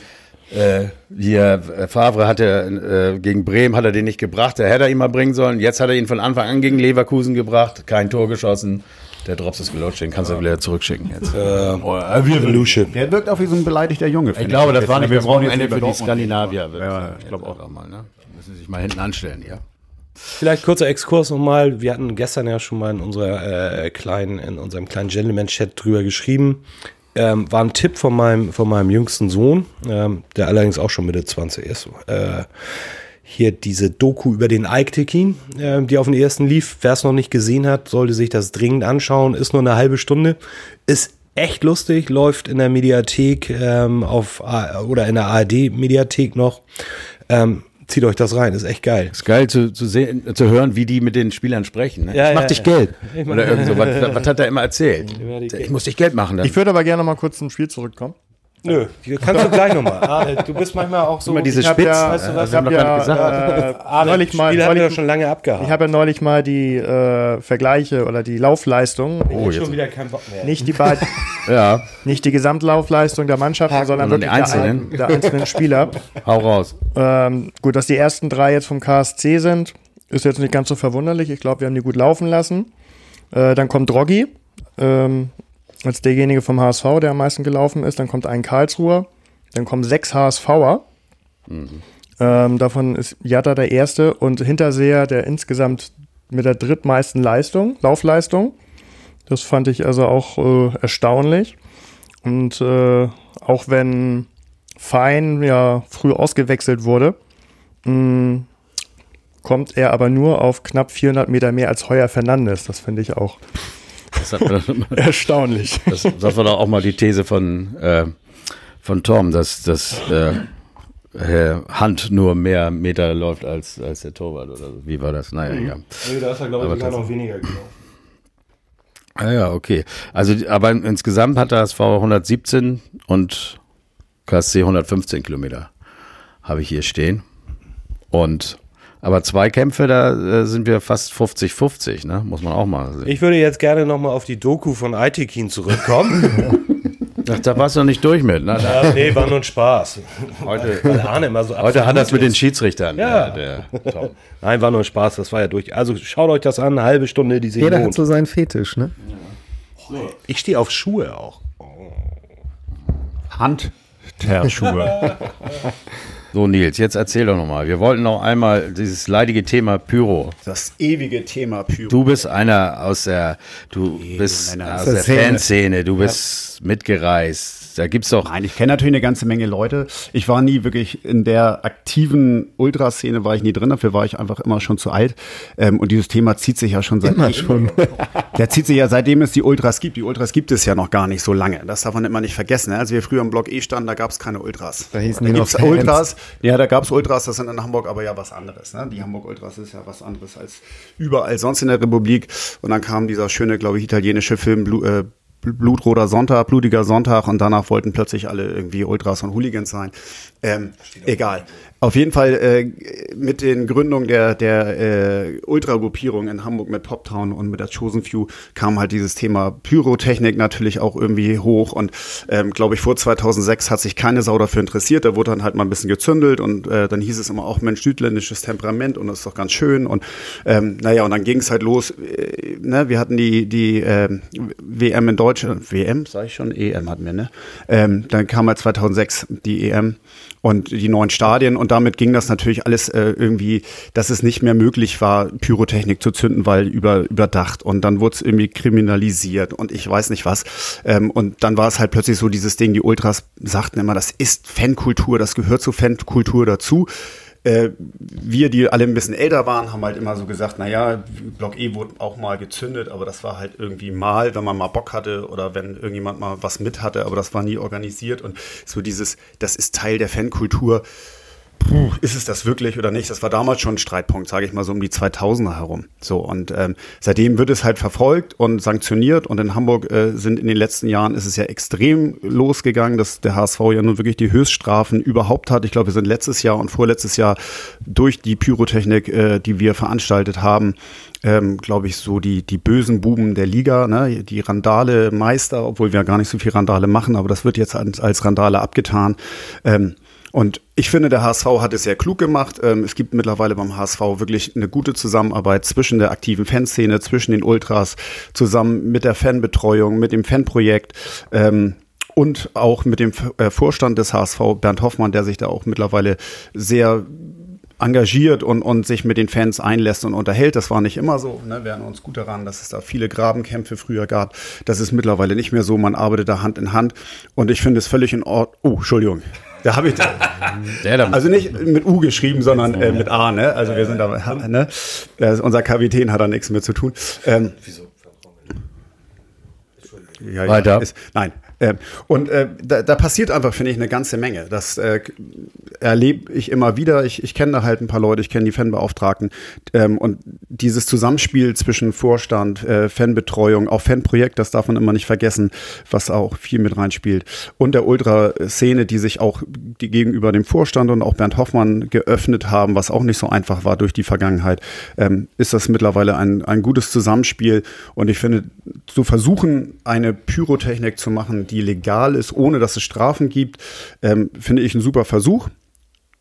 äh, hier, äh, Favre hat er äh, gegen Bremen hat er den nicht gebracht, der hätte er ihn mal bringen sollen. Jetzt hat er ihn von Anfang an gegen Leverkusen gebracht, kein Tor geschossen. Der Drops ist gelutscht, den kannst du wieder zurückschicken jetzt. Evolution. Der wirkt auch wie so ein beleidigter Junge. Ich glaube, das war nicht wir brauchen jetzt über für die Skandinavier. Ja, ich glaube auch. auch mal, ne? Müssen Sie sich mal hinten anstellen, ja. Vielleicht kurzer Exkurs nochmal. Wir hatten gestern ja schon mal in unserer äh, kleinen, in unserem kleinen Gentleman-Chat drüber geschrieben. Ähm, war ein Tipp von meinem, von meinem jüngsten Sohn, ähm, der allerdings auch schon Mitte 20 ist. Äh, hier diese Doku über den Ike Tekin, äh, die auf den ersten lief. Wer es noch nicht gesehen hat, sollte sich das dringend anschauen. Ist nur eine halbe Stunde. Ist echt lustig, läuft in der Mediathek ähm, auf A- oder in der ARD-Mediathek noch. Ähm, zieht euch das rein, ist echt geil. Ist geil zu, zu sehen, zu hören, wie die mit den Spielern sprechen. Ne? Ja, ich mach ja, dich ja. Geld. Oder irgend so. Was, was hat er immer erzählt? Ich muss dich Geld machen. Dann. Ich würde aber gerne mal kurz zum Spiel zurückkommen. Nö, die kannst du gleich nochmal. Adel, du bist manchmal auch so. Immer diese Ich Spitz. ja, weißt du was, ich hab haben wir doch gar nicht ja äh, Adel, neulich mal, Spiel haben wir neulich, schon lange abgehakt. ich habe ja neulich mal die äh, Vergleiche oder die Laufleistung, oh, jetzt. schon wieder keinen Bock mehr. nicht die beiden, Ja, nicht die Gesamtlaufleistung der Mannschaften, sondern sondern wirklich die Einzelnen. Der, der einzelnen Spieler. hau raus. Ähm, gut, dass die ersten drei jetzt vom KSC sind, ist jetzt nicht ganz so verwunderlich. Ich glaube, wir haben die gut laufen lassen. Äh, dann kommt Droggi, ähm, als derjenige vom HSV, der am meisten gelaufen ist. Dann kommt ein Karlsruher. Dann kommen sechs HSVer. Ähm, davon ist Jatta der erste und Hinterseher der insgesamt mit der drittmeisten Leistung, Laufleistung. Das fand ich also auch äh, erstaunlich. Und äh, auch wenn Fein ja früh ausgewechselt wurde, mh, kommt er aber nur auf knapp 400 Meter mehr als Heuer Fernandes. Das finde ich auch Das, hat, das, erstaunlich. das war doch auch mal die These von, äh, von Tom, dass, dass äh, Hand nur mehr Meter läuft als, als der Torwart oder so. Wie war das? Naja, egal. Nee, da ist er, glaube ich, sogar das- noch weniger gelaufen. Ah ja, okay. Also, aber insgesamt hat das V 117 und KSC 115 Kilometer habe ich hier stehen. Und aber zwei Kämpfe, da äh, sind wir fast 50-50, ne? Muss man auch mal sehen. Ich würde jetzt gerne nochmal auf die Doku von Aitekin zurückkommen. Ach, da warst du noch nicht durch mit, ne? Ja, nee, war nur ein Spaß. heute, Weil Arne immer so heute hat das mit den Schiedsrichtern. Ja. Der, der Tom. Nein, war nur ein Spaß, das war ja durch. Also schaut euch das an, eine halbe Stunde, die sich Jeder hat so seinen Fetisch, ne? Ich stehe auf Schuhe auch. Handterschuhe. So, Nils, jetzt erzähl doch nochmal. Wir wollten noch einmal dieses leidige Thema Pyro. Das ewige Thema Pyro. Du bist einer aus der, du bist Männer. aus der der Szene. Fanszene, du bist mitgereist. Da gibt's doch Nein, ich kenne natürlich eine ganze Menge Leute. Ich war nie wirklich in der aktiven Ultraszene, war ich nie drin. Dafür war ich einfach immer schon zu alt. Ähm, und dieses Thema zieht sich ja schon seit Immer schon. Der zieht sich ja seitdem es die Ultras gibt. Die Ultras gibt es ja noch gar nicht so lange. Das darf man immer nicht vergessen. ne? Als wir früher im Block E standen, da gab es keine Ultras. Da hießen die noch gibt's Fans. Ultras. Ja, da gab es Ultras. Das sind in Hamburg aber ja was anderes. Ne? Die Hamburg Ultras ist ja was anderes als überall sonst in der Republik. Und dann kam dieser schöne, glaube ich, italienische Film Blu äh, Blutroter Sonntag, blutiger Sonntag und danach wollten plötzlich alle irgendwie Ultras und Hooligans sein. Ähm, egal. Auf jeden Fall äh, mit den Gründungen der, der äh, Ultragruppierung in Hamburg mit Poptown und mit der Chosen Few kam halt dieses Thema Pyrotechnik natürlich auch irgendwie hoch und ähm, glaube ich vor 2006 hat sich keine Sau dafür interessiert, da wurde dann halt mal ein bisschen gezündelt und äh, dann hieß es immer auch Mensch, südländisches Temperament und das ist doch ganz schön und ähm, naja und dann ging es halt los, äh, ne? wir hatten die, die äh, WM in Deutschland, WM sag ich schon, EM hatten wir, ne? Ähm, dann kam halt 2006 die EM und die neuen Stadien. Und damit ging das natürlich alles äh, irgendwie, dass es nicht mehr möglich war, Pyrotechnik zu zünden, weil über, überdacht. Und dann wurde es irgendwie kriminalisiert und ich weiß nicht was. Ähm, und dann war es halt plötzlich so dieses Ding, die Ultras sagten immer, das ist Fankultur, das gehört zur Fankultur dazu äh, wir, die alle ein bisschen älter waren, haben halt immer so gesagt, naja, Block E wurde auch mal gezündet, aber das war halt irgendwie mal, wenn man mal Bock hatte oder wenn irgendjemand mal was mit hatte, aber das war nie organisiert. Und so dieses, das ist Teil der Fankultur puh, ist es das wirklich oder nicht? Das war damals schon ein Streitpunkt, sage ich mal so um die 2000er herum. So und ähm, seitdem wird es halt verfolgt und sanktioniert und in Hamburg äh, sind in den letzten Jahren ist es ja extrem losgegangen, dass der HSV ja nun wirklich die Höchststrafen überhaupt hat. Ich glaube, wir sind letztes Jahr und vorletztes Jahr durch die Pyrotechnik, äh, die wir veranstaltet haben, ähm, glaube ich, so die, die bösen Buben der Liga, ne? die Randale-Meister, obwohl wir gar nicht so viel Randale machen, aber das wird jetzt als, als Randale abgetan. Ähm, und ich finde, der HSV hat es sehr klug gemacht. Ähm, es gibt mittlerweile beim HSV wirklich eine gute Zusammenarbeit zwischen der aktiven Fanszene, zwischen den Ultras, zusammen mit der Fanbetreuung, mit dem Fanprojekt. Ähm, und auch mit dem äh, Vorstand des HSV, Bernd Hoffmann, der sich da auch mittlerweile sehr engagiert und, und sich mit den Fans einlässt und unterhält. Das war nicht immer so. Ne? Wir erinnern uns gut daran, dass es da viele Grabenkämpfe früher gab. Das ist mittlerweile nicht mehr so. Man arbeitet da Hand in Hand. Und ich finde es völlig in Ordnung. Oh, Entschuldigung. Da habe ich also nicht mit U geschrieben, sondern äh, mit A, ne? Also wir sind da, ne? Äh, unser Kapitän hat da nichts mit zu tun. Ähm, Wieso? Ja, Weiter. Ja, ist, nein, äh, und äh, da, da, passiert einfach, finde ich, eine ganze Menge. Das äh, erlebe ich immer wieder. Ich, ich kenne da halt ein paar Leute, ich kenne die Fanbeauftragten. Ähm, und dieses Zusammenspiel zwischen Vorstand, äh, Fanbetreuung, auch Fanprojekt, das darf man immer nicht vergessen, was auch viel mit reinspielt. Und der Ultraszene, die sich auch die gegenüber dem Vorstand und auch Bernd Hoffmann geöffnet haben, was auch nicht so einfach war durch die Vergangenheit, ähm, ist das mittlerweile ein, ein gutes Zusammenspiel. Und ich finde, zu versuchen, eine Pyrotechnik zu machen, die legal ist, ohne dass es Strafen gibt, ähm, finde ich ein super Versuch.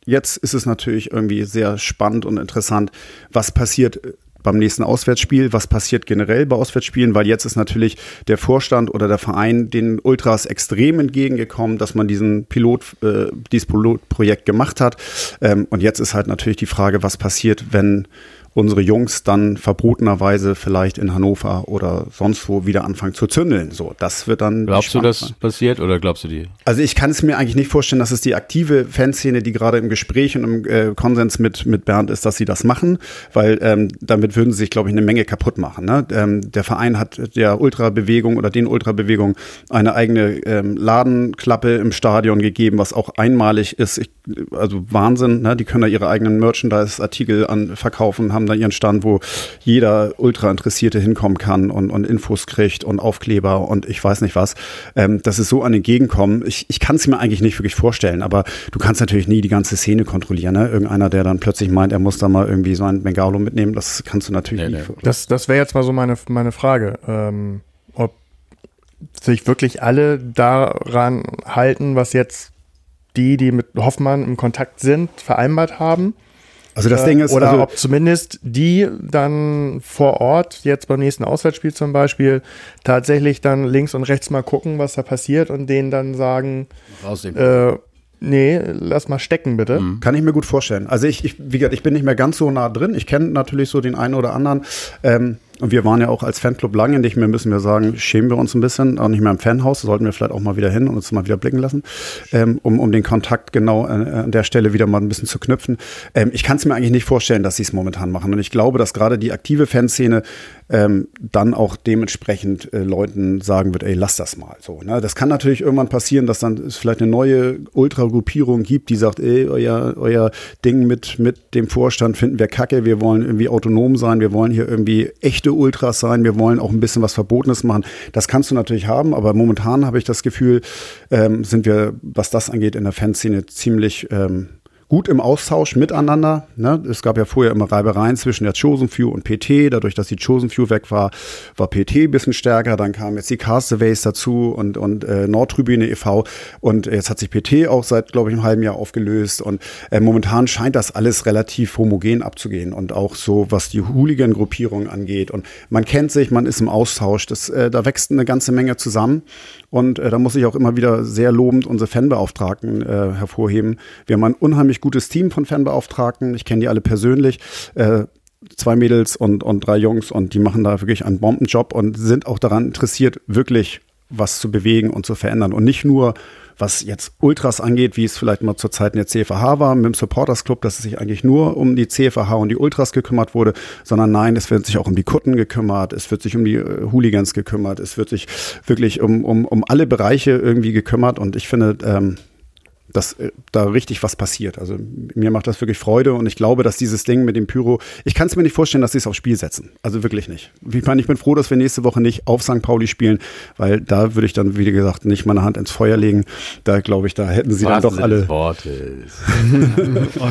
Jetzt ist es natürlich irgendwie sehr spannend und interessant, was passiert beim nächsten Auswärtsspiel, was passiert generell bei Auswärtsspielen, weil jetzt ist natürlich der Vorstand oder der Verein den Ultras extrem entgegengekommen, dass man diesen Pilot, äh, dieses Pilotprojekt gemacht hat. Ähm, und jetzt ist halt natürlich die Frage, was passiert, wenn unsere Jungs dann verbotenerweise vielleicht in Hannover oder sonst wo wieder anfangen zu zündeln. So, das wird dann. Glaubst du, das sein. passiert oder glaubst du die? Also ich kann es mir eigentlich nicht vorstellen, dass es die aktive Fanszene, die gerade im Gespräch und im äh, Konsens mit, mit Bernd ist, dass sie das machen, weil ähm, damit würden sie sich, glaube ich, eine Menge kaputt machen. Ne? Ähm, der Verein hat der Ultrabewegung oder den Ultrabewegung eine eigene ähm, Ladenklappe im Stadion gegeben, was auch einmalig ist. Ich, also Wahnsinn, ne? die können da ihre eigenen Merchandise-Artikel an verkaufen, haben haben da ihren Stand, wo jeder Ultra-Interessierte hinkommen kann und, und Infos kriegt und Aufkleber und ich weiß nicht was. Ähm, das ist so an Entgegenkommen. Ich, ich kann es mir eigentlich nicht wirklich vorstellen, aber du kannst natürlich nie die ganze Szene kontrollieren. Ne? Irgendeiner, der dann plötzlich meint, er muss da mal irgendwie so ein Bengalo mitnehmen, das kannst du natürlich nee, nie. Nee. Das, das wäre jetzt mal so meine, meine Frage. Ähm, ob sich wirklich alle daran halten, was jetzt die, die mit Hoffmann im Kontakt sind, vereinbart haben. Also das Ding ist, oder also, ob zumindest die dann vor Ort, jetzt beim nächsten Auswärtsspiel zum Beispiel, tatsächlich dann links und rechts mal gucken, was da passiert und denen dann sagen, äh, nee, lass mal stecken bitte. Mhm. Kann ich mir gut vorstellen. Also ich, ich, wie gesagt, ich bin nicht mehr ganz so nah drin. Ich kenne natürlich so den einen oder anderen. Ähm, und wir waren ja auch als Fanclub lange nicht mehr, müssen wir sagen, schämen wir uns ein bisschen, auch nicht mehr im Fanhaus, sollten wir vielleicht auch mal wieder hin und uns mal wieder blicken lassen, ähm, um, um den Kontakt genau äh, an der Stelle wieder mal ein bisschen zu knüpfen. Ähm, ich kann es mir eigentlich nicht vorstellen, dass sie es momentan machen. Und ich glaube, dass gerade die aktive Fanszene ähm, dann auch dementsprechend äh, Leuten sagen wird, ey, lass das mal. So, ne? Das kann natürlich irgendwann passieren, dass dann es vielleicht eine neue Ultragruppierung gibt, die sagt, ey, euer, euer Ding mit, mit dem Vorstand finden wir kacke, wir wollen irgendwie autonom sein, wir wollen hier irgendwie echte Ultras sein, wir wollen auch ein bisschen was Verbotenes machen. Das kannst du natürlich haben, aber momentan habe ich das Gefühl, ähm, sind wir, was das angeht, in der Fanszene ziemlich ähm, gut im Austausch miteinander. Ne? Es gab ja vorher immer Reibereien zwischen der Chosen Few und PT. Dadurch, dass die Chosen Few weg war, war PT ein bisschen stärker. Dann kam jetzt die Castaways dazu und, und äh, Nordtribüne e.V. Und jetzt hat sich PT auch seit, glaube ich, einem halben Jahr aufgelöst. Und äh, momentan scheint das alles relativ homogen abzugehen. Und auch so, was die Hooligan-Gruppierung angeht. Und man kennt sich, man ist im Austausch. Das, äh, da wächst eine ganze Menge zusammen. Und äh, da muss ich auch immer wieder sehr lobend unsere Fanbeauftragten äh, hervorheben. Wir haben ein unheimlich gutes Team von Fanbeauftragten. Ich kenne die alle persönlich. Äh, zwei Mädels und, und drei Jungs und die machen da wirklich einen Bombenjob und sind auch daran interessiert, wirklich was zu bewegen und zu verändern. Und nicht nur, was jetzt Ultras angeht, wie es vielleicht mal zur Zeit in der CFH war, mit dem Supporters Club, dass es sich eigentlich nur um die CFH und die Ultras gekümmert wurde, sondern nein, es wird sich auch um die Kutten gekümmert, es wird sich um die äh, Hooligans gekümmert, es wird sich wirklich um, um, um alle Bereiche irgendwie gekümmert und ich finde, ähm, dass äh, da richtig was passiert. Also mir macht das wirklich Freude und ich glaube, dass dieses Ding mit dem Pyro, ich kann es mir nicht vorstellen, dass sie es aufs Spiel setzen. Also wirklich nicht. Ich meine, ich bin froh, dass wir nächste Woche nicht auf St. Pauli spielen, weil da würde ich dann, wie gesagt, nicht meine Hand ins Feuer legen. Da glaube ich, da hätten sie dann doch alle. Wortes.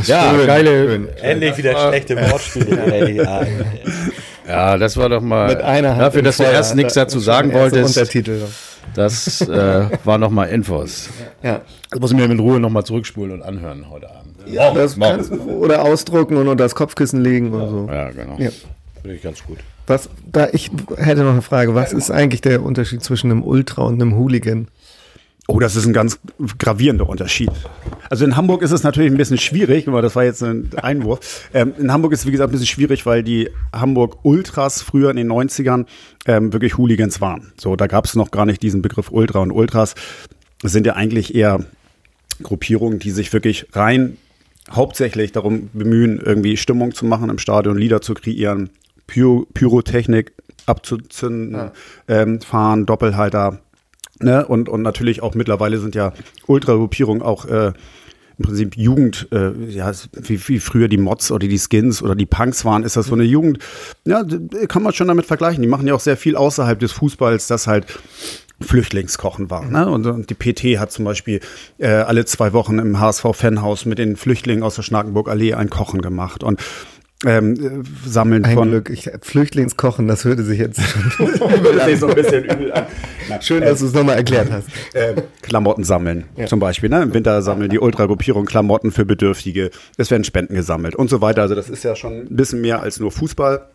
Ja, schön, geile. Endlich wieder schlechte Wortspiele. ja. Ja, das war doch mal Mit einer Hand dafür, dass du erst nichts dazu sagen wolltest. Untertitel. Das äh, war noch mal Infos. Ja. Das muss ich mir mit Ruhe noch mal zurückspulen und anhören heute Abend. Ja, das morgen. kannst, oder ausdrucken und unter das Kopfkissen legen oder so. Ja, genau. Ja. Finde ich ganz gut. Was, da, ich hätte noch eine Frage. Was ist eigentlich der Unterschied zwischen einem Ultra und einem Hooligan? Oh, das ist ein ganz gravierender Unterschied. Also in Hamburg ist es natürlich ein bisschen schwierig, aber das war jetzt ein Einwurf. Ähm, in Hamburg ist es, wie gesagt, ein bisschen schwierig, weil die Hamburg Ultras früher in den 90ern ähm, wirklich Hooligans waren. So, da gab es noch gar nicht diesen Begriff Ultra und Ultras sind ja eigentlich eher Gruppierungen, die sich wirklich rein hauptsächlich darum bemühen, irgendwie Stimmung zu machen im Stadion, Lieder zu kreieren, Pyro Pyrotechnik abzuzünden, ähm, fahren, Doppelhalter, ne? Und, und natürlich auch mittlerweile sind ja Ultra-Gruppierungen auch äh, im Prinzip Jugend, äh, ja, wie, wie früher die Mods oder die Skins oder die Punks waren, ist das so eine Jugend, ja, kann man schon damit vergleichen. Die machen ja auch sehr viel außerhalb des Fußballs, das halt Flüchtlingskochen war. Ne? Und, und die PT hat zum Beispiel äh, alle zwei Wochen im HSV-Fanhaus mit den Flüchtlingen aus der Schnakenburg-Allee ein Kochen gemacht und ähm, äh, Sammeln Ein von Glück. Ich, Flüchtlingskochen, das hörte sich jetzt Das ist so ein bisschen übel an. schön, dass du es nochmal erklärt hast. äh, Klamotten sammeln, zum Beispiel. Ne? Im Winter sammeln die Ultragruppierung Klamotten für Bedürftige. Es werden Spenden gesammelt und so weiter. Also das ist ja schon ein bisschen mehr als nur Fußball.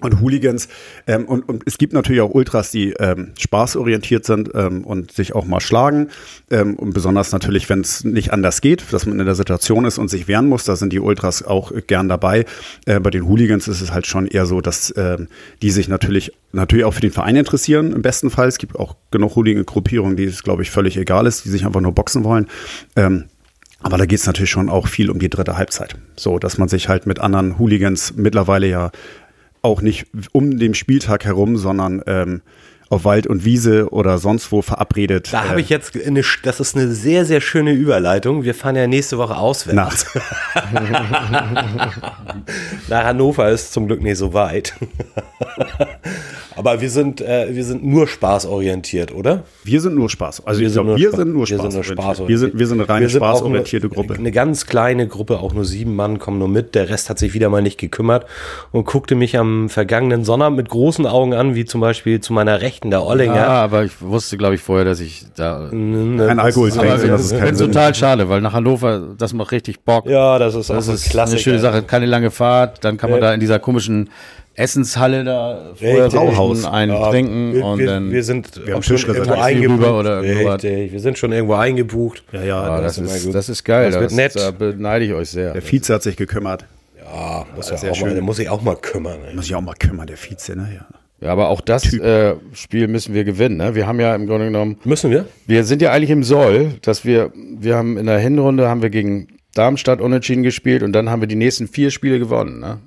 Und Hooligans. Ähm, und, und es gibt natürlich auch Ultras, die ähm, spaßorientiert sind ähm, und sich auch mal schlagen. Ähm, und besonders natürlich, wenn es nicht anders geht, dass man in der Situation ist und sich wehren muss, da sind die Ultras auch gern dabei. Äh, bei den Hooligans ist es halt schon eher so, dass ähm, die sich natürlich, natürlich auch für den Verein interessieren, im besten Fall. Es gibt auch genug Hooligan-Gruppierungen, die es, glaube ich, völlig egal ist, die sich einfach nur boxen wollen. Ähm, aber da geht es natürlich schon auch viel um die dritte Halbzeit. So, dass man sich halt mit anderen Hooligans mittlerweile ja auch nicht um den Spieltag herum, sondern ähm, auf Wald und Wiese oder sonst wo verabredet. Da äh, habe ich jetzt eine, das ist eine sehr, sehr schöne Überleitung. Wir fahren ja nächste Woche auswärts. Nach Hannover ist zum Glück nicht so weit. Aber wir sind, äh, wir sind nur spaßorientiert, oder? Wir sind nur Spaß. Also ich glaube, wir sind nur Spaß. Wir sind, wir sind eine reine Wir sind auch spaßorientierte eine, Gruppe. Eine ganz kleine Gruppe, auch nur sieben Mann kommen nur mit. Der Rest hat sich wieder mal nicht gekümmert und guckte mich am vergangenen Sonnabend mit großen Augen an, wie zum Beispiel zu meiner Rechten der Ollinger. Ja, aber ich wusste, glaube ich, vorher, dass ich da. Kein Alkohol Aber trinken, das ist ich kein total schade, weil nach Hannover, das macht richtig Bock. Ja, das ist Das auch ist eine schöne Sache, keine lange Fahrt. Dann kann man Ja. da in dieser komischen Essenshalle da vorher. Brauhaus einen Ja, trinken wir, und dann. wir sind Wir haben schon irgendwo eingebucht. Oder. Richtig, wir sind schon irgendwo eingebucht. Ja, ja, Ah, das das, ist das ist geil. Das wird Das, nett. Da beneide ich euch sehr. der Vize hat sich gekümmert. Ja, muss, ja sehr auch mal, schön. der muss sich auch mal kümmern. ey. Muss ich auch mal kümmern, der Vize, ne? Ja. Ja, aber auch das äh, Spiel müssen wir gewinnen. Ne? Wir haben ja im Grunde genommen, Müssen wir? wir sind ja eigentlich im Soll, dass wir, wir haben in der Hinrunde haben wir gegen Darmstadt unentschieden gespielt und dann haben wir die nächsten vier Spiele gewonnen. Ne?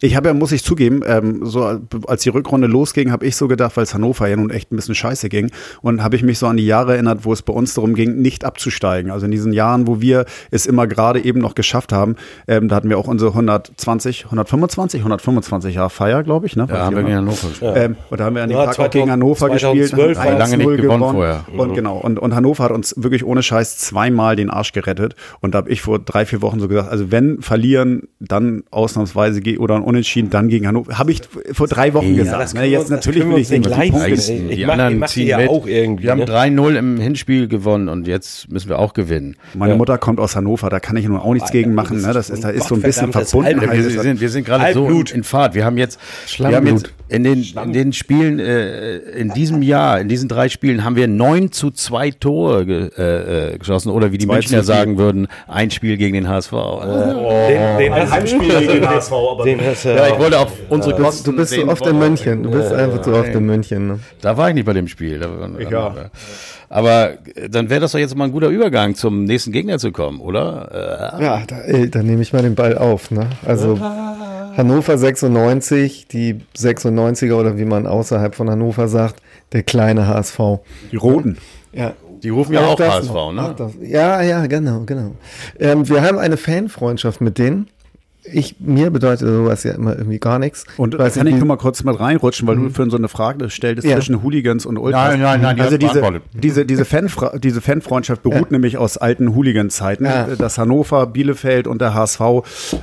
Ich habe ja, muss ich zugeben, ähm, so als die Rückrunde losging, habe ich so gedacht, weil es Hannover ja nun echt ein bisschen scheiße ging, und habe ich mich so an die Jahre erinnert, wo es bei uns darum ging, nicht abzusteigen. Also in diesen Jahren, wo wir es immer gerade eben noch geschafft haben, ähm, da hatten wir auch unsere 120, 125, 125 Jahre Feier, glaube ich. Ne? Da haben wir gegen Hannover gespielt. Ähm, und da haben wir an dem Ja, Tag auch gegen 2000 Hannover gespielt. 2012 haben lange nicht 1-0 gewonnen vorher. Und genau, und, und Hannover hat uns wirklich ohne Scheiß zweimal den Arsch gerettet. Und da habe ich vor drei, vier Wochen so gesagt, also wenn verlieren, dann ausnahmsweise oder Unentschieden, dann gegen Hannover. Habe ich vor drei Wochen Ja, gesagt. das Ne? Jetzt uns- das natürlich will ich nicht sehen, was die Ich mach- ich mach die ja auch irgendwie, Wir haben ne? 3-0 im Hinspiel gewonnen und jetzt müssen wir auch gewinnen. Meine Mutter kommt aus Hannover, da kann ich nun auch nichts gegen machen. Ne? Das ist, da ist so ein bisschen. Halbblut. Wir sind, wir sind gerade so in Fahrt. Wir haben jetzt, wir haben jetzt in, den, in den Spielen, äh, in diesem Jahr, in diesen drei Spielen, haben wir 9 zu 2 Tore ge, äh, äh, geschossen. Oder wie die Münchner sagen würden, ein Spiel gegen den HSV. Den, den Ein Heimspiel gegen den HSV, aber Den Ja, ich wollte auf unsere Kosten Du bist so oft in München. Du bist einfach so oft in München. Ne? Da war ich nicht bei dem Spiel. Da, Ja. Aber äh, dann wäre das doch jetzt mal ein guter Übergang zum nächsten Gegner zu kommen, oder? Äh, Ja, da, ey, dann nehme ich mal den Ball auf. Ne? Also Hannover 96, die 96er oder wie man außerhalb von Hannover sagt, der kleine HSV. die Roten. Ja, die rufen ja auch das HSV, noch. ne? Ja, ja, genau, genau. Ähm, wir haben eine Fanfreundschaft mit denen. Ich, mir bedeutet sowas ja immer irgendwie gar nichts. Und Weiß kann ich nur mal kurz mit reinrutschen, weil du für so eine Frage stelltest Ja. zwischen Hooligans und Ultras. Nein, nein, nein, die also diese, diese, diese, Fanfra diese Fanfreundschaft beruht nämlich aus alten Hooligan-Zeiten, Ja. dass Hannover, Bielefeld und der HSV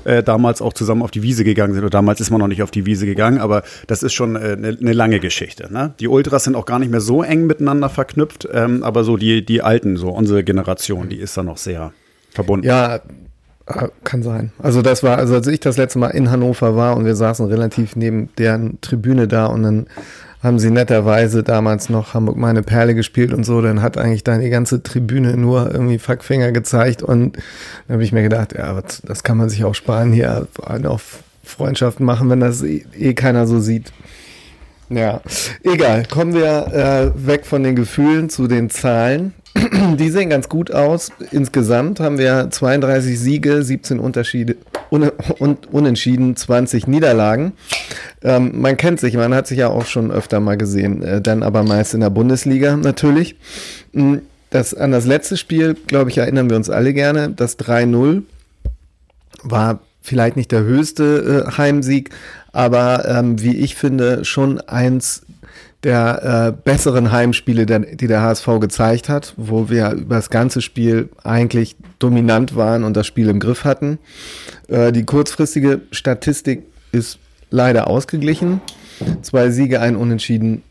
äh, damals auch zusammen auf die Wiese gegangen sind. Und damals ist man noch nicht auf die Wiese gegangen, aber das ist schon äh, eine eine lange Geschichte. Ne? Die Ultras sind auch gar nicht mehr so eng miteinander verknüpft, ähm, aber so die, die Alten, so unsere Generation, die ist da noch sehr verbunden. Ja, kann sein. Also das war, also als ich das letzte Mal in Hannover war und wir saßen relativ neben deren Tribüne da und dann haben sie netterweise damals noch Hamburg meine Perle gespielt und so, dann hat eigentlich da die ganze Tribüne nur irgendwie Fackfinger gezeigt und dann habe ich mir gedacht, ja, das kann man sich auch sparen, hier auf Freundschaften machen, wenn das eh, eh keiner so sieht. Ja, egal. Kommen wir äh, weg von den Gefühlen zu den Zahlen. Die sehen ganz gut aus. Insgesamt haben wir 32 Siege, 17 Unterschiede un und Unentschieden, 20 Niederlagen. Ähm, man kennt sich, man hat sich ja auch schon öfter mal gesehen, äh, dann aber meist in der Bundesliga natürlich. Mm, Das, an das letzte Spiel, glaube ich, erinnern wir uns alle gerne. Das 3-0 war vielleicht nicht der höchste äh, Heimsieg, aber ähm, wie ich finde, schon eins der äh, besseren Heimspiele, der, die der HSV gezeigt hat, wo wir über das ganze Spiel eigentlich dominant waren und das Spiel im Griff hatten. Äh, die kurzfristige Statistik ist leider ausgeglichen. Zwei Siege, ein Unentschieden,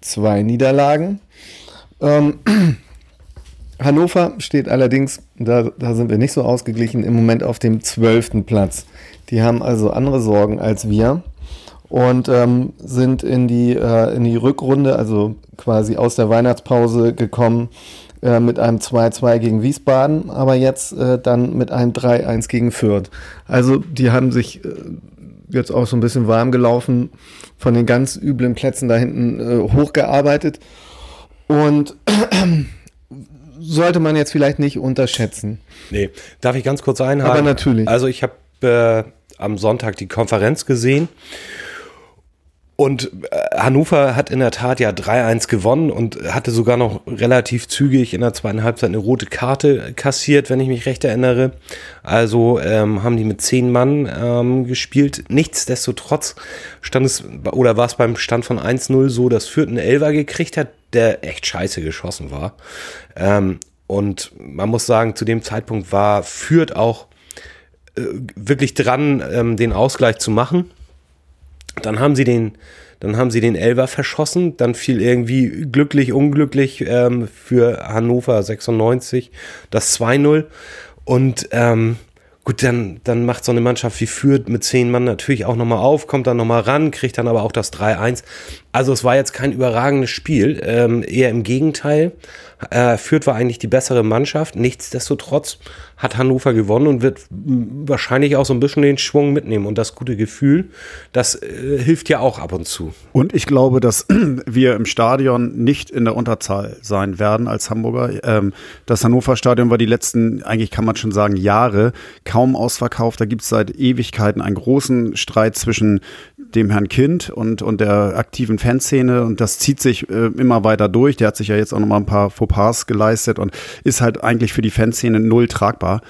zwei Niederlagen. Ähm, Hannover steht allerdings, da, da sind wir nicht so ausgeglichen, im Moment auf dem zwölften Platz. Die haben also andere Sorgen als wir und ähm, sind in die, äh, in die Rückrunde, also quasi aus der Weihnachtspause gekommen äh, mit einem 2-2 gegen Wiesbaden, aber jetzt äh, dann mit einem 3-1 gegen Fürth. Also die haben sich äh, jetzt auch so ein bisschen warm gelaufen, von den ganz üblen Plätzen da hinten äh, hochgearbeitet und sollte man jetzt vielleicht nicht unterschätzen. Nee, darf ich ganz kurz einhaken? Aber natürlich. Also ich habe äh, am Sonntag die Konferenz gesehen und äh, Hannover hat in der Tat ja 3-1 gewonnen und hatte sogar noch relativ zügig in der zweiten Halbzeit eine rote Karte kassiert, wenn ich mich recht erinnere. Also ähm, haben die mit zehn Mann ähm, gespielt. Nichtsdestotrotz stand es, oder war es beim Stand von 1-0 so, dass Fürth einen Elfer gekriegt hat, der echt scheiße geschossen war. Ähm, und man muss sagen, zu dem Zeitpunkt war Fürth auch äh, wirklich dran, ähm, den Ausgleich zu machen. Dann haben sie den, dann haben sie den Elver verschossen. Dann fiel irgendwie glücklich, unglücklich ähm, für Hannover 96 das 2-0. Und ähm, gut, dann, dann macht so eine Mannschaft wie Fürth mit zehn Mann natürlich auch nochmal auf, kommt dann nochmal ran, kriegt dann aber auch das 3-1. Also es war jetzt kein überragendes Spiel, ähm, eher im Gegenteil. Äh, Fürth war eigentlich die bessere Mannschaft. Nichtsdestotrotz hat Hannover gewonnen und wird wahrscheinlich auch so ein bisschen den Schwung mitnehmen. Und das gute Gefühl, das äh, hilft ja auch ab und zu. Und ich glaube, dass wir im Stadion nicht in der Unterzahl sein werden als Hamburger. Ähm, das Hannover Stadion war die letzten, eigentlich kann man schon sagen, Jahre kaum ausverkauft. Da gibt es seit Ewigkeiten einen großen Streit zwischen dem Herrn Kind und, und der aktiven Fanszene und das zieht sich äh, immer weiter durch. Der hat sich ja jetzt auch noch mal ein paar Fauxpas geleistet und ist halt eigentlich für die Fanszene null tragbar.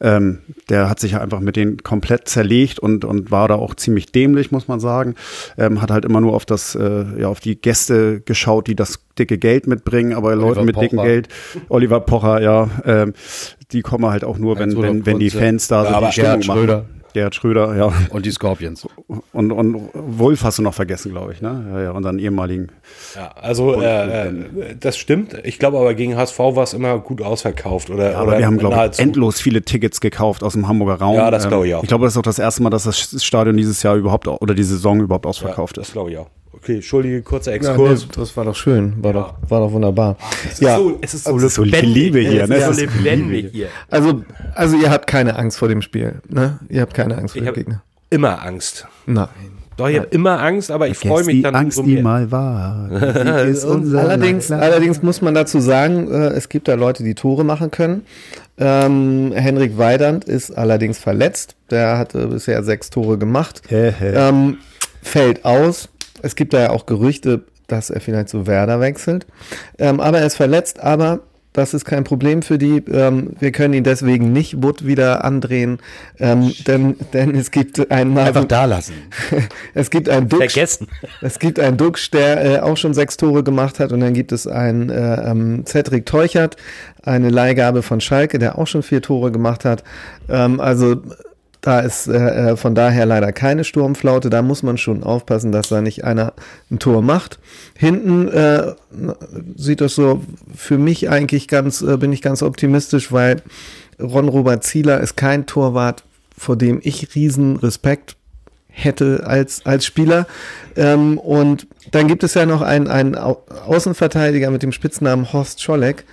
Ähm, der hat sich ja einfach mit denen komplett zerlegt und, und war da auch ziemlich dämlich, muss man sagen. Ähm, hat halt immer nur auf das, äh, ja, auf die Gäste geschaut, die das dicke Geld mitbringen, aber Leute mit dicken Pocher. Geld, Oliver Pocher, ja, ähm, die kommen halt auch nur, wenn, wenn, wenn die. Fans da Ja, so aber die Stimmung Gerhard machen. Schröder. Gerhard Schröder, ja. Und die Scorpions. Und, und Wolf hast du noch vergessen, glaube ich, ne? Ja, ja, unseren ehemaligen. Ja, also äh, äh, das stimmt. Ich glaube aber gegen HSV war es immer gut ausverkauft. Oder, Ja, aber oder wir haben, glaube ich, endlos viele Tickets gekauft aus dem Hamburger Raum. Ja, das Ähm, glaube ich auch. Ich glaube, das ist auch das erste Mal, dass das Stadion dieses Jahr überhaupt oder die Saison überhaupt ausverkauft Das ist. glaube ich auch. Okay, entschuldige, kurzer Ja, Exkurs. nee, das war doch schön, war, doch, war doch wunderbar. Es Ja, ist so, es ist so, ist so viel Liebe hier, ne? Es ist so so lebendig hier. also, also ihr habt keine Angst vor dem Spiel, ne? Ihr habt keine Angst vor Ich dem Gegner. immer Angst. Nein. Doch, ich habe immer Angst, aber ich freue mich die dann Angst, die mal war. Die ist unser Allerdings, allerdings muss man dazu sagen, äh, es gibt da Leute, die Tore machen können. Ähm, Henrik Weidand ist allerdings verletzt. Der hatte bisher sechs Tore gemacht. Ähm, fällt aus. Es gibt da ja auch Gerüchte, dass er vielleicht zu Werder wechselt. Ähm, aber er ist verletzt, aber das ist kein Problem für die. Ähm, wir können ihn deswegen nicht Wood wieder andrehen, ähm, denn, denn es gibt einen Einfach da lassen. es gibt einen Duxch, Vergessen. es gibt einen Duxch, der äh, auch schon sechs Tore gemacht hat und dann gibt es einen äh, ähm, Cedric Teuchert, eine Leihgabe von Schalke, der auch schon vier Tore gemacht hat. Ähm, also da ist äh, äh, von daher leider keine Sturmflaute. Da muss man schon aufpassen, dass da nicht einer ein Tor macht. Hinten äh, sieht das so für mich eigentlich ganz, äh, bin ich ganz optimistisch, weil Ron-Robert Zieler ist kein Torwart, vor dem ich riesen Respekt hätte als, als Spieler. Ähm, und dann gibt es ja noch einen, einen Au- Außenverteidiger mit dem Spitznamen Horst Scholleck,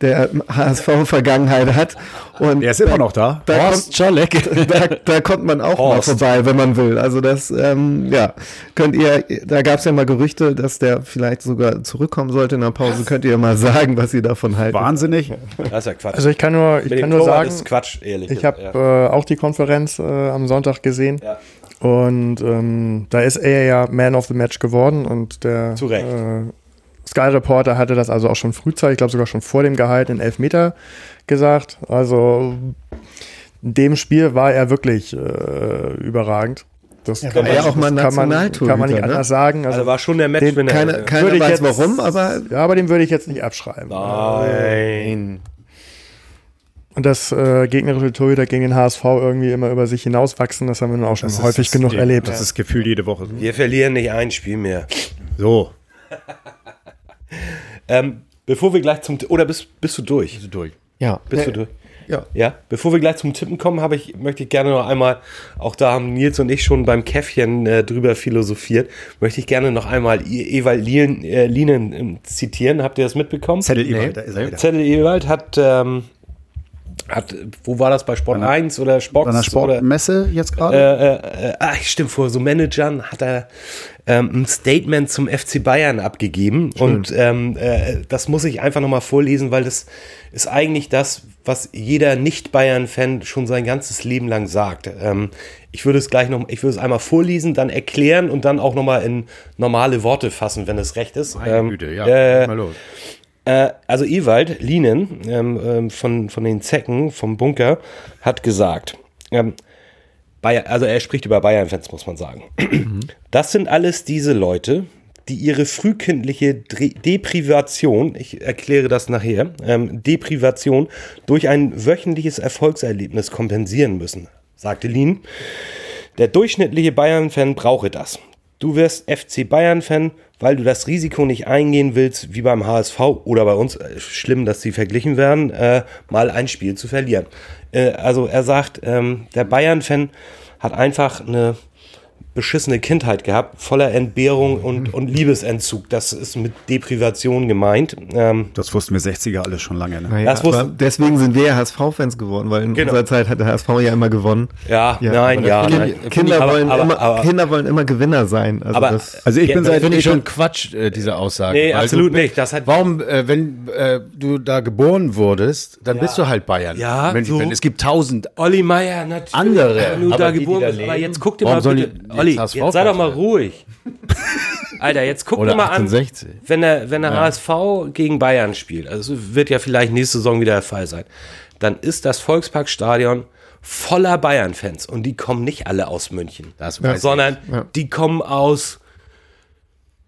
der HSV-Vergangenheit hat. Und Der ist immer noch da. da Horst kommt, Scholleck. da, da kommt man auch Horst. mal vorbei, wenn man will. Also das, ähm, ja, könnt ihr, da gab es ja mal Gerüchte, dass der vielleicht sogar zurückkommen sollte in der Pause. Könnt ihr mal sagen, was ihr davon haltet? Wahnsinnig. Das ist ja Quatsch. Also ich kann nur, ich kann nur Torwart sagen, ist Quatsch, ehrlich. ich habe ja. äh, auch die Konferenz äh, am Sonntag gesehen. Ja. Und ähm, da ist er ja Man of the Match geworden und der Zu Recht. Äh, Sky Reporter hatte das also auch schon frühzeitig, ich glaube sogar schon vor dem Gehalt in Elfmeter gesagt. Also in dem Spiel war er wirklich äh, überragend. Das war ja auch mal das kann man, kann man nicht ne? anders sagen. Also, Also war schon der Matchwinner. Keine, Ja. keiner Würde ich weiß jetzt- warum, aber ja, aber den würde ich jetzt nicht abschreiben. Nein. Und das äh, gegnerische Torhüter gegen den HSV irgendwie immer über sich hinauswachsen, das haben wir nun auch schon Das häufig das- genug erlebt. Das ist gefühlt jede Woche so. Wir verlieren nicht ein Spiel mehr. So. Ähm, bevor wir gleich zum oder bist, bist du durch? Bist du durch? ja. Bist du durch? Ja. Ja, bevor wir gleich zum Tippen kommen, habe ich, möchte ich gerne noch einmal, auch da haben Nils und ich schon beim Käffchen äh, drüber philosophiert, möchte ich gerne noch einmal Ewald Lien, äh, Lienen ähm, zitieren. Habt ihr das mitbekommen? Zettel Ewald, wieder. Zettel Ewald hat, ähm, hat, wo war das bei Sport einer- 1 oder Sport Bei einer oder Sportmesse jetzt gerade? äh, äh, ah, stimmt, vor so Managern hat er ähm, ein Statement zum FC Bayern abgegeben. Und ähm, äh, das muss ich einfach nochmal vorlesen, weil das ist eigentlich das, was jeder Nicht-Bayern-Fan schon sein ganzes Leben lang sagt. Ähm, ich würde es gleich noch, ich würde es einmal vorlesen, dann erklären und dann auch nochmal in normale Worte fassen, wenn es recht ist. Meine Ähm, Güte, ja. äh, mal los. Äh, also Ewald Lienen ähm, ähm, von, von den Zecken vom Bunker hat gesagt, ähm, Bayer, also er spricht über Bayern-Fans, muss man sagen. Das sind alles diese Leute, die ihre frühkindliche Dre Deprivation, ich erkläre das nachher, ähm, Deprivation durch ein wöchentliches Erfolgserlebnis kompensieren müssen, sagte Lien. Der durchschnittliche Bayern-Fan brauche das. Du wirst FC Bayern-Fan, weil du das Risiko nicht eingehen willst, wie beim HSV oder bei uns, äh, schlimm, dass sie verglichen werden, äh, mal ein Spiel zu verlieren. Äh, also er sagt, ähm, der Bayern-Fan hat einfach eine beschissene Kindheit gehabt, voller Entbehrung und, und Liebesentzug. Das ist mit Deprivation gemeint. Ähm, Das wussten wir 60er alles schon lange. Ne? Naja, Das wusste- aber deswegen sind wir ja HSV-Fans geworden, weil in Genau. unserer Zeit hat der HSV ja immer gewonnen. ja, Ja, nein, ja. Kinder, nein. Kinder, Aber- wollen aber- immer, aber- Kinder wollen immer Gewinner sein. Also Aber- das, Also ich Ja, bin seit Finde ich schon Quatsch, äh, diese Aussage. Nee, Weil absolut du, nicht. Das hat- Warum, äh, wenn äh, du da geboren wurdest, dann bist du halt Bayern. Ja, München. so. Es gibt tausend Olli Meier, natürlich. Andere, Wenn du aber da geboren bist. Aber jetzt guck dir warum mal bitte. Olli, jetzt sei doch mal ruhig. Alter, jetzt guck Oder mal an, 68. wenn der, wenn der HSV gegen Bayern spielt, also wird ja vielleicht nächste Saison wieder der Fall sein, dann ist das Volksparkstadion voller Bayern-Fans und die kommen nicht alle aus München, ich. sondern Ja. die kommen aus,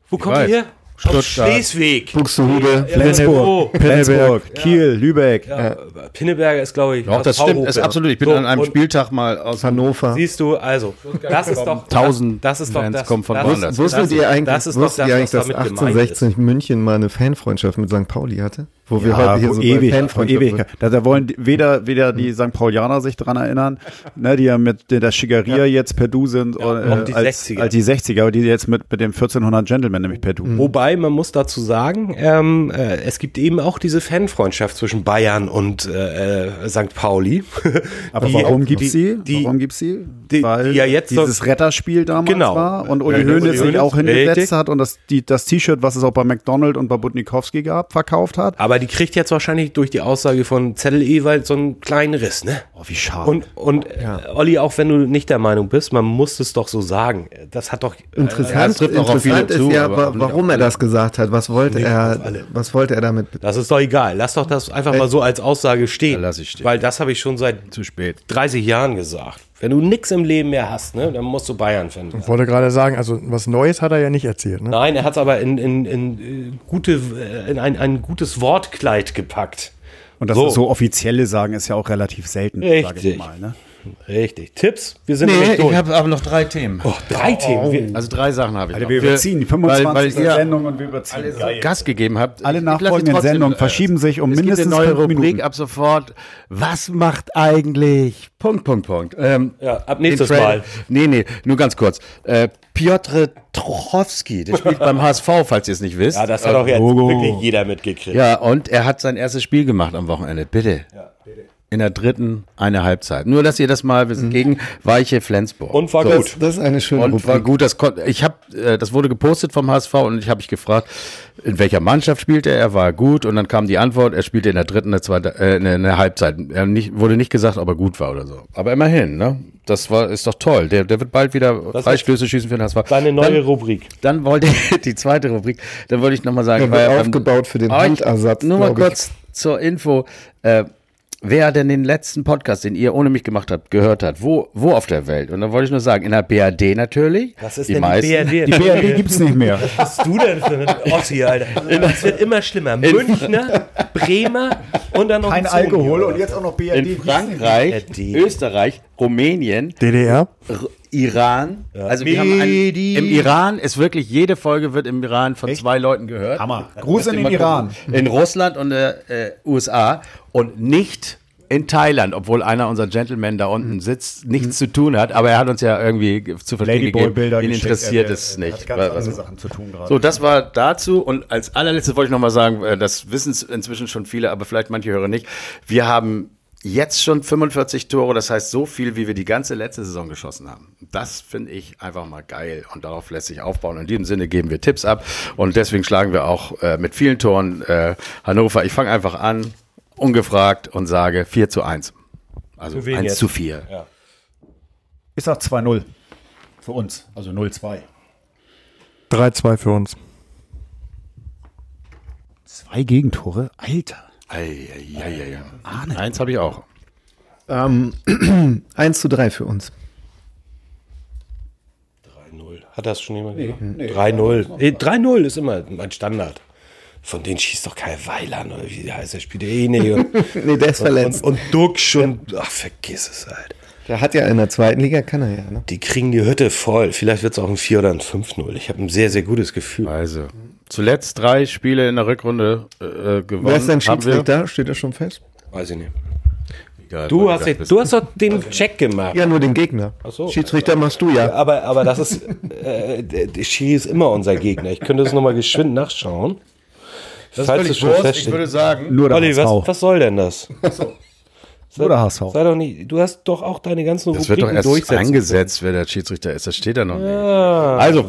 wo kommt weiß. ihr her? Stuttgart. Schleswig. Buxtehude, Ja, Flensburg. Flensburg, Kiel, Lübeck. Ja, Pinneberger ist, glaube ich, Doch, das stimmt, ist absolut. Ich bin So, an einem Spieltag mal aus Hannover. Siehst du, also, das ist doch Tausend das ist doch Fans das, kommen von das, woanders. Wusstet das, ihr eigentlich, das ist doch das, ihr was eigentlich dass damit gemeint 1860 München mal eine Fanfreundschaft mit St. Pauli hatte? Wo wir heute hier so ewig, bei vor Fanfreundschaft ewig. Da, da wollen die- weder, weder die St. Paulianer sich dran erinnern, ne, die ja mit der Schickeria jetzt per Du sind, äh, auch die als, 60er. als die 60er, die jetzt mit, mit dem 1400 Gentleman nämlich per Du. Wobei, man muss dazu sagen, ähm, äh, es gibt eben auch diese Fanfreundschaft zwischen Bayern und äh, äh, St. Pauli. Aber Die- warum gibt's die- sie? die- warum gibt's sie? die- die ja jetzt dieses so- Retterspiel damals Genau. war und Uli Ja, Hoeneß sich auch hingesetzt richtig. hat und das die- das T-Shirt, was es auch bei McDonald und bei Budnikowski gab, verkauft hat. Aber die kriegt jetzt wahrscheinlich durch die Aussage von Zettel Ewald so einen kleinen Riss, ne? Oh, wie schade. Und, und äh, Olli, auch wenn du nicht der Meinung bist, man muss es doch so sagen. Das hat doch. Äh, Interessant, auf interessant ist zu, ja, aber warum er das gesagt hat. Was wollte er, was wollte er damit? das ist doch egal. Lass doch das einfach mal so als Aussage stehen. Ja, lass ich stehen. Weil das habe ich schon seit Zu spät. 30 Jahren gesagt. Wenn du nichts im Leben mehr hast, ne, dann musst du Bayern-Fan werden. Ich wollte gerade sagen, also was Neues hat er ja nicht erzählt. Ne? Nein, er hat es aber in, in, in, äh, gute, äh, in ein, ein gutes Wortkleid gepackt. Und das So. so. offizielle sagen ist ja auch relativ selten, sage ich mal. Ne? Richtig. Tipps? Wir sind Nee, nämlich ich durch. habe aber noch drei Themen. oh, drei Themen. Wir, Also drei Sachen habe ich Alter, noch. wir überziehen die 25. weil, weil Sendung und wir überziehen. alle so Gas gegeben habt. Alle nachfolgenden trotzdem, Sendungen äh, verschieben sich um es gibt mindestens eine neue fünf Rubrik Minuten. ab sofort. Was macht eigentlich? Punkt, Punkt, Punkt. Ähm, Ja, ab nächstes Mal. Nee, nee, nur ganz kurz. Äh, Piotr Trochowski, der spielt beim HSV, falls ihr es nicht wisst. ja, das hat auch jetzt wirklich jeder mitgekriegt. Ja, und er hat sein erstes Spiel gemacht am Wochenende. Bitte. In der dritten eine Halbzeit. Nur, dass ihr das mal wisst. Gegen Weiche Flensburg. Und war So. gut. Das ist eine schöne Und war Rubrik. gut, das ich habe, äh, das wurde gepostet vom HSV und ich habe mich gefragt, in welcher Mannschaft spielte er? Er war gut und dann kam die Antwort, er spielte in der dritten, eine zweite, äh, eine, eine Halbzeit. Er nicht, wurde nicht gesagt, ob er gut war oder so. Aber immerhin, ne? Das war, ist doch toll. Der, der wird bald wieder ist Freistöße schießen für den HSV. Deine neue dann, Rubrik. Dann wollte ich, die zweite Rubrik, dann wollte ich nochmal sagen, Der war ja aufgebaut für den ich- Handersatz, Nur mal kurz zur Info. Äh, wer denn den letzten Podcast, den ihr ohne mich gemacht habt, gehört hat? Wo, wo auf der Welt? Und dann wollte ich nur sagen, in der BRD natürlich. Was ist die denn meisten. die BRD? Die BRD gibt's nicht mehr. Was bist du denn für ein Ossi, Alter? Es wird immer schlimmer. Münchner, Bremer und dann noch Kein ein Sony. Alkohol und jetzt auch noch BRD. In Frankreich, BRD. Österreich, Rumänien, DDR? R Iran. Also wir haben ein, im Iran ist wirklich jede Folge wird im Iran von zwei Leuten gehört. Hammer. Gruß in den Iran. gucken. In Russland und der äh, USA und nicht in Thailand, obwohl einer unserer Gentlemen da unten sitzt, nichts zu tun hat, aber er hat uns ja irgendwie zu verstehen gegeben, Ladyboy-Bilder ihn interessiert Er- es nicht. So, das war dazu. Und als allerletztes wollte ich nochmal sagen, äh, das wissen es inzwischen schon viele, aber vielleicht manche Hörer nicht. Wir haben jetzt schon 45 Tore, das heißt so viel, wie wir die ganze letzte Saison geschossen haben. Das finde ich einfach mal geil und darauf lässt sich aufbauen. In diesem Sinne geben wir Tipps ab und deswegen schlagen wir auch äh, mit vielen Toren äh, Hannover. Ich fange einfach an, ungefragt und sage 4 zu 1. Also Für wen 1 jetzt? zu 4. Ich sag 2-0 für uns, also 0-2. 3-2 für uns. Zwei Gegentore? Alter. Eieieiei. Eins habe ich auch. Ähm, 1 zu 3 für uns. 3-0. Hat das schon jemand gesagt? 3-0. Eh, 3-0 ist immer mein Standard. Von denen schießt doch kein Weiland oder wie der heißt, der spielt eh nicht. Und, Nee, der ist verletzt. und, und Duxch und, ach, vergiss es halt. Der hat ja in der zweiten Liga, kann er ja. Ne? Die kriegen die Hütte voll. Vielleicht wird es auch ein 4 oder ein 5-0. Ich habe ein sehr, sehr gutes Gefühl. Also, zuletzt drei Spiele in der Rückrunde äh, gewonnen. Wer ist wir. Schiedsrichter? Steht das schon fest? Weiß ich nicht. Egal. Du hast, jetzt, du hast doch den Check gemacht. Ja, nur den Gegner. so. Schiedsrichter machst du ja. Aber, aber das ist, äh, der Schiri ist immer unser Gegner. Ich könnte das nochmal geschwind nachschauen. Das ist Falls völlig du schon Wurst. Ich würde sagen, Nur der Olli, was, was soll denn das? Nur der HSV. Sei doch nicht, du hast doch auch deine ganzen das wird doch Rubriken erst eingesetzt, wer der Schiedsrichter ist. Das steht da noch nicht. Also,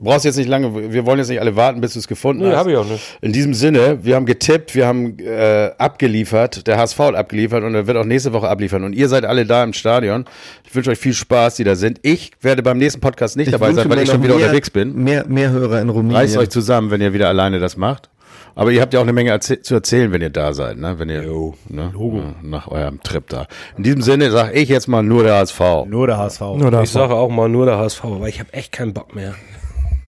brauchst jetzt nicht lange, wir wollen jetzt nicht alle warten, bis du es gefunden Nee, hast. hab ich auch nicht. In diesem Sinne, wir haben getippt, wir haben äh, abgeliefert, der HSV hat abgeliefert und er wird auch nächste Woche abliefern. Und ihr seid alle da im Stadion. Ich wünsche euch viel Spaß, die da sind. Ich werde beim nächsten Podcast nicht dabei sein, weil ich schon wieder mehr, unterwegs bin. Mehr, mehr Hörer in Rumänien. Reißt euch zusammen, wenn ihr wieder alleine das macht. Aber ihr habt ja auch eine Menge erzäh zu erzählen, wenn ihr da seid, ne? Wenn ihr ne? Ja, nach eurem Trip da. In diesem Sinne sage ich jetzt mal nur der HSV. Nur der HSV. Nur Ich das. sage auch mal nur der HSV, aber ich habe echt keinen Bock mehr.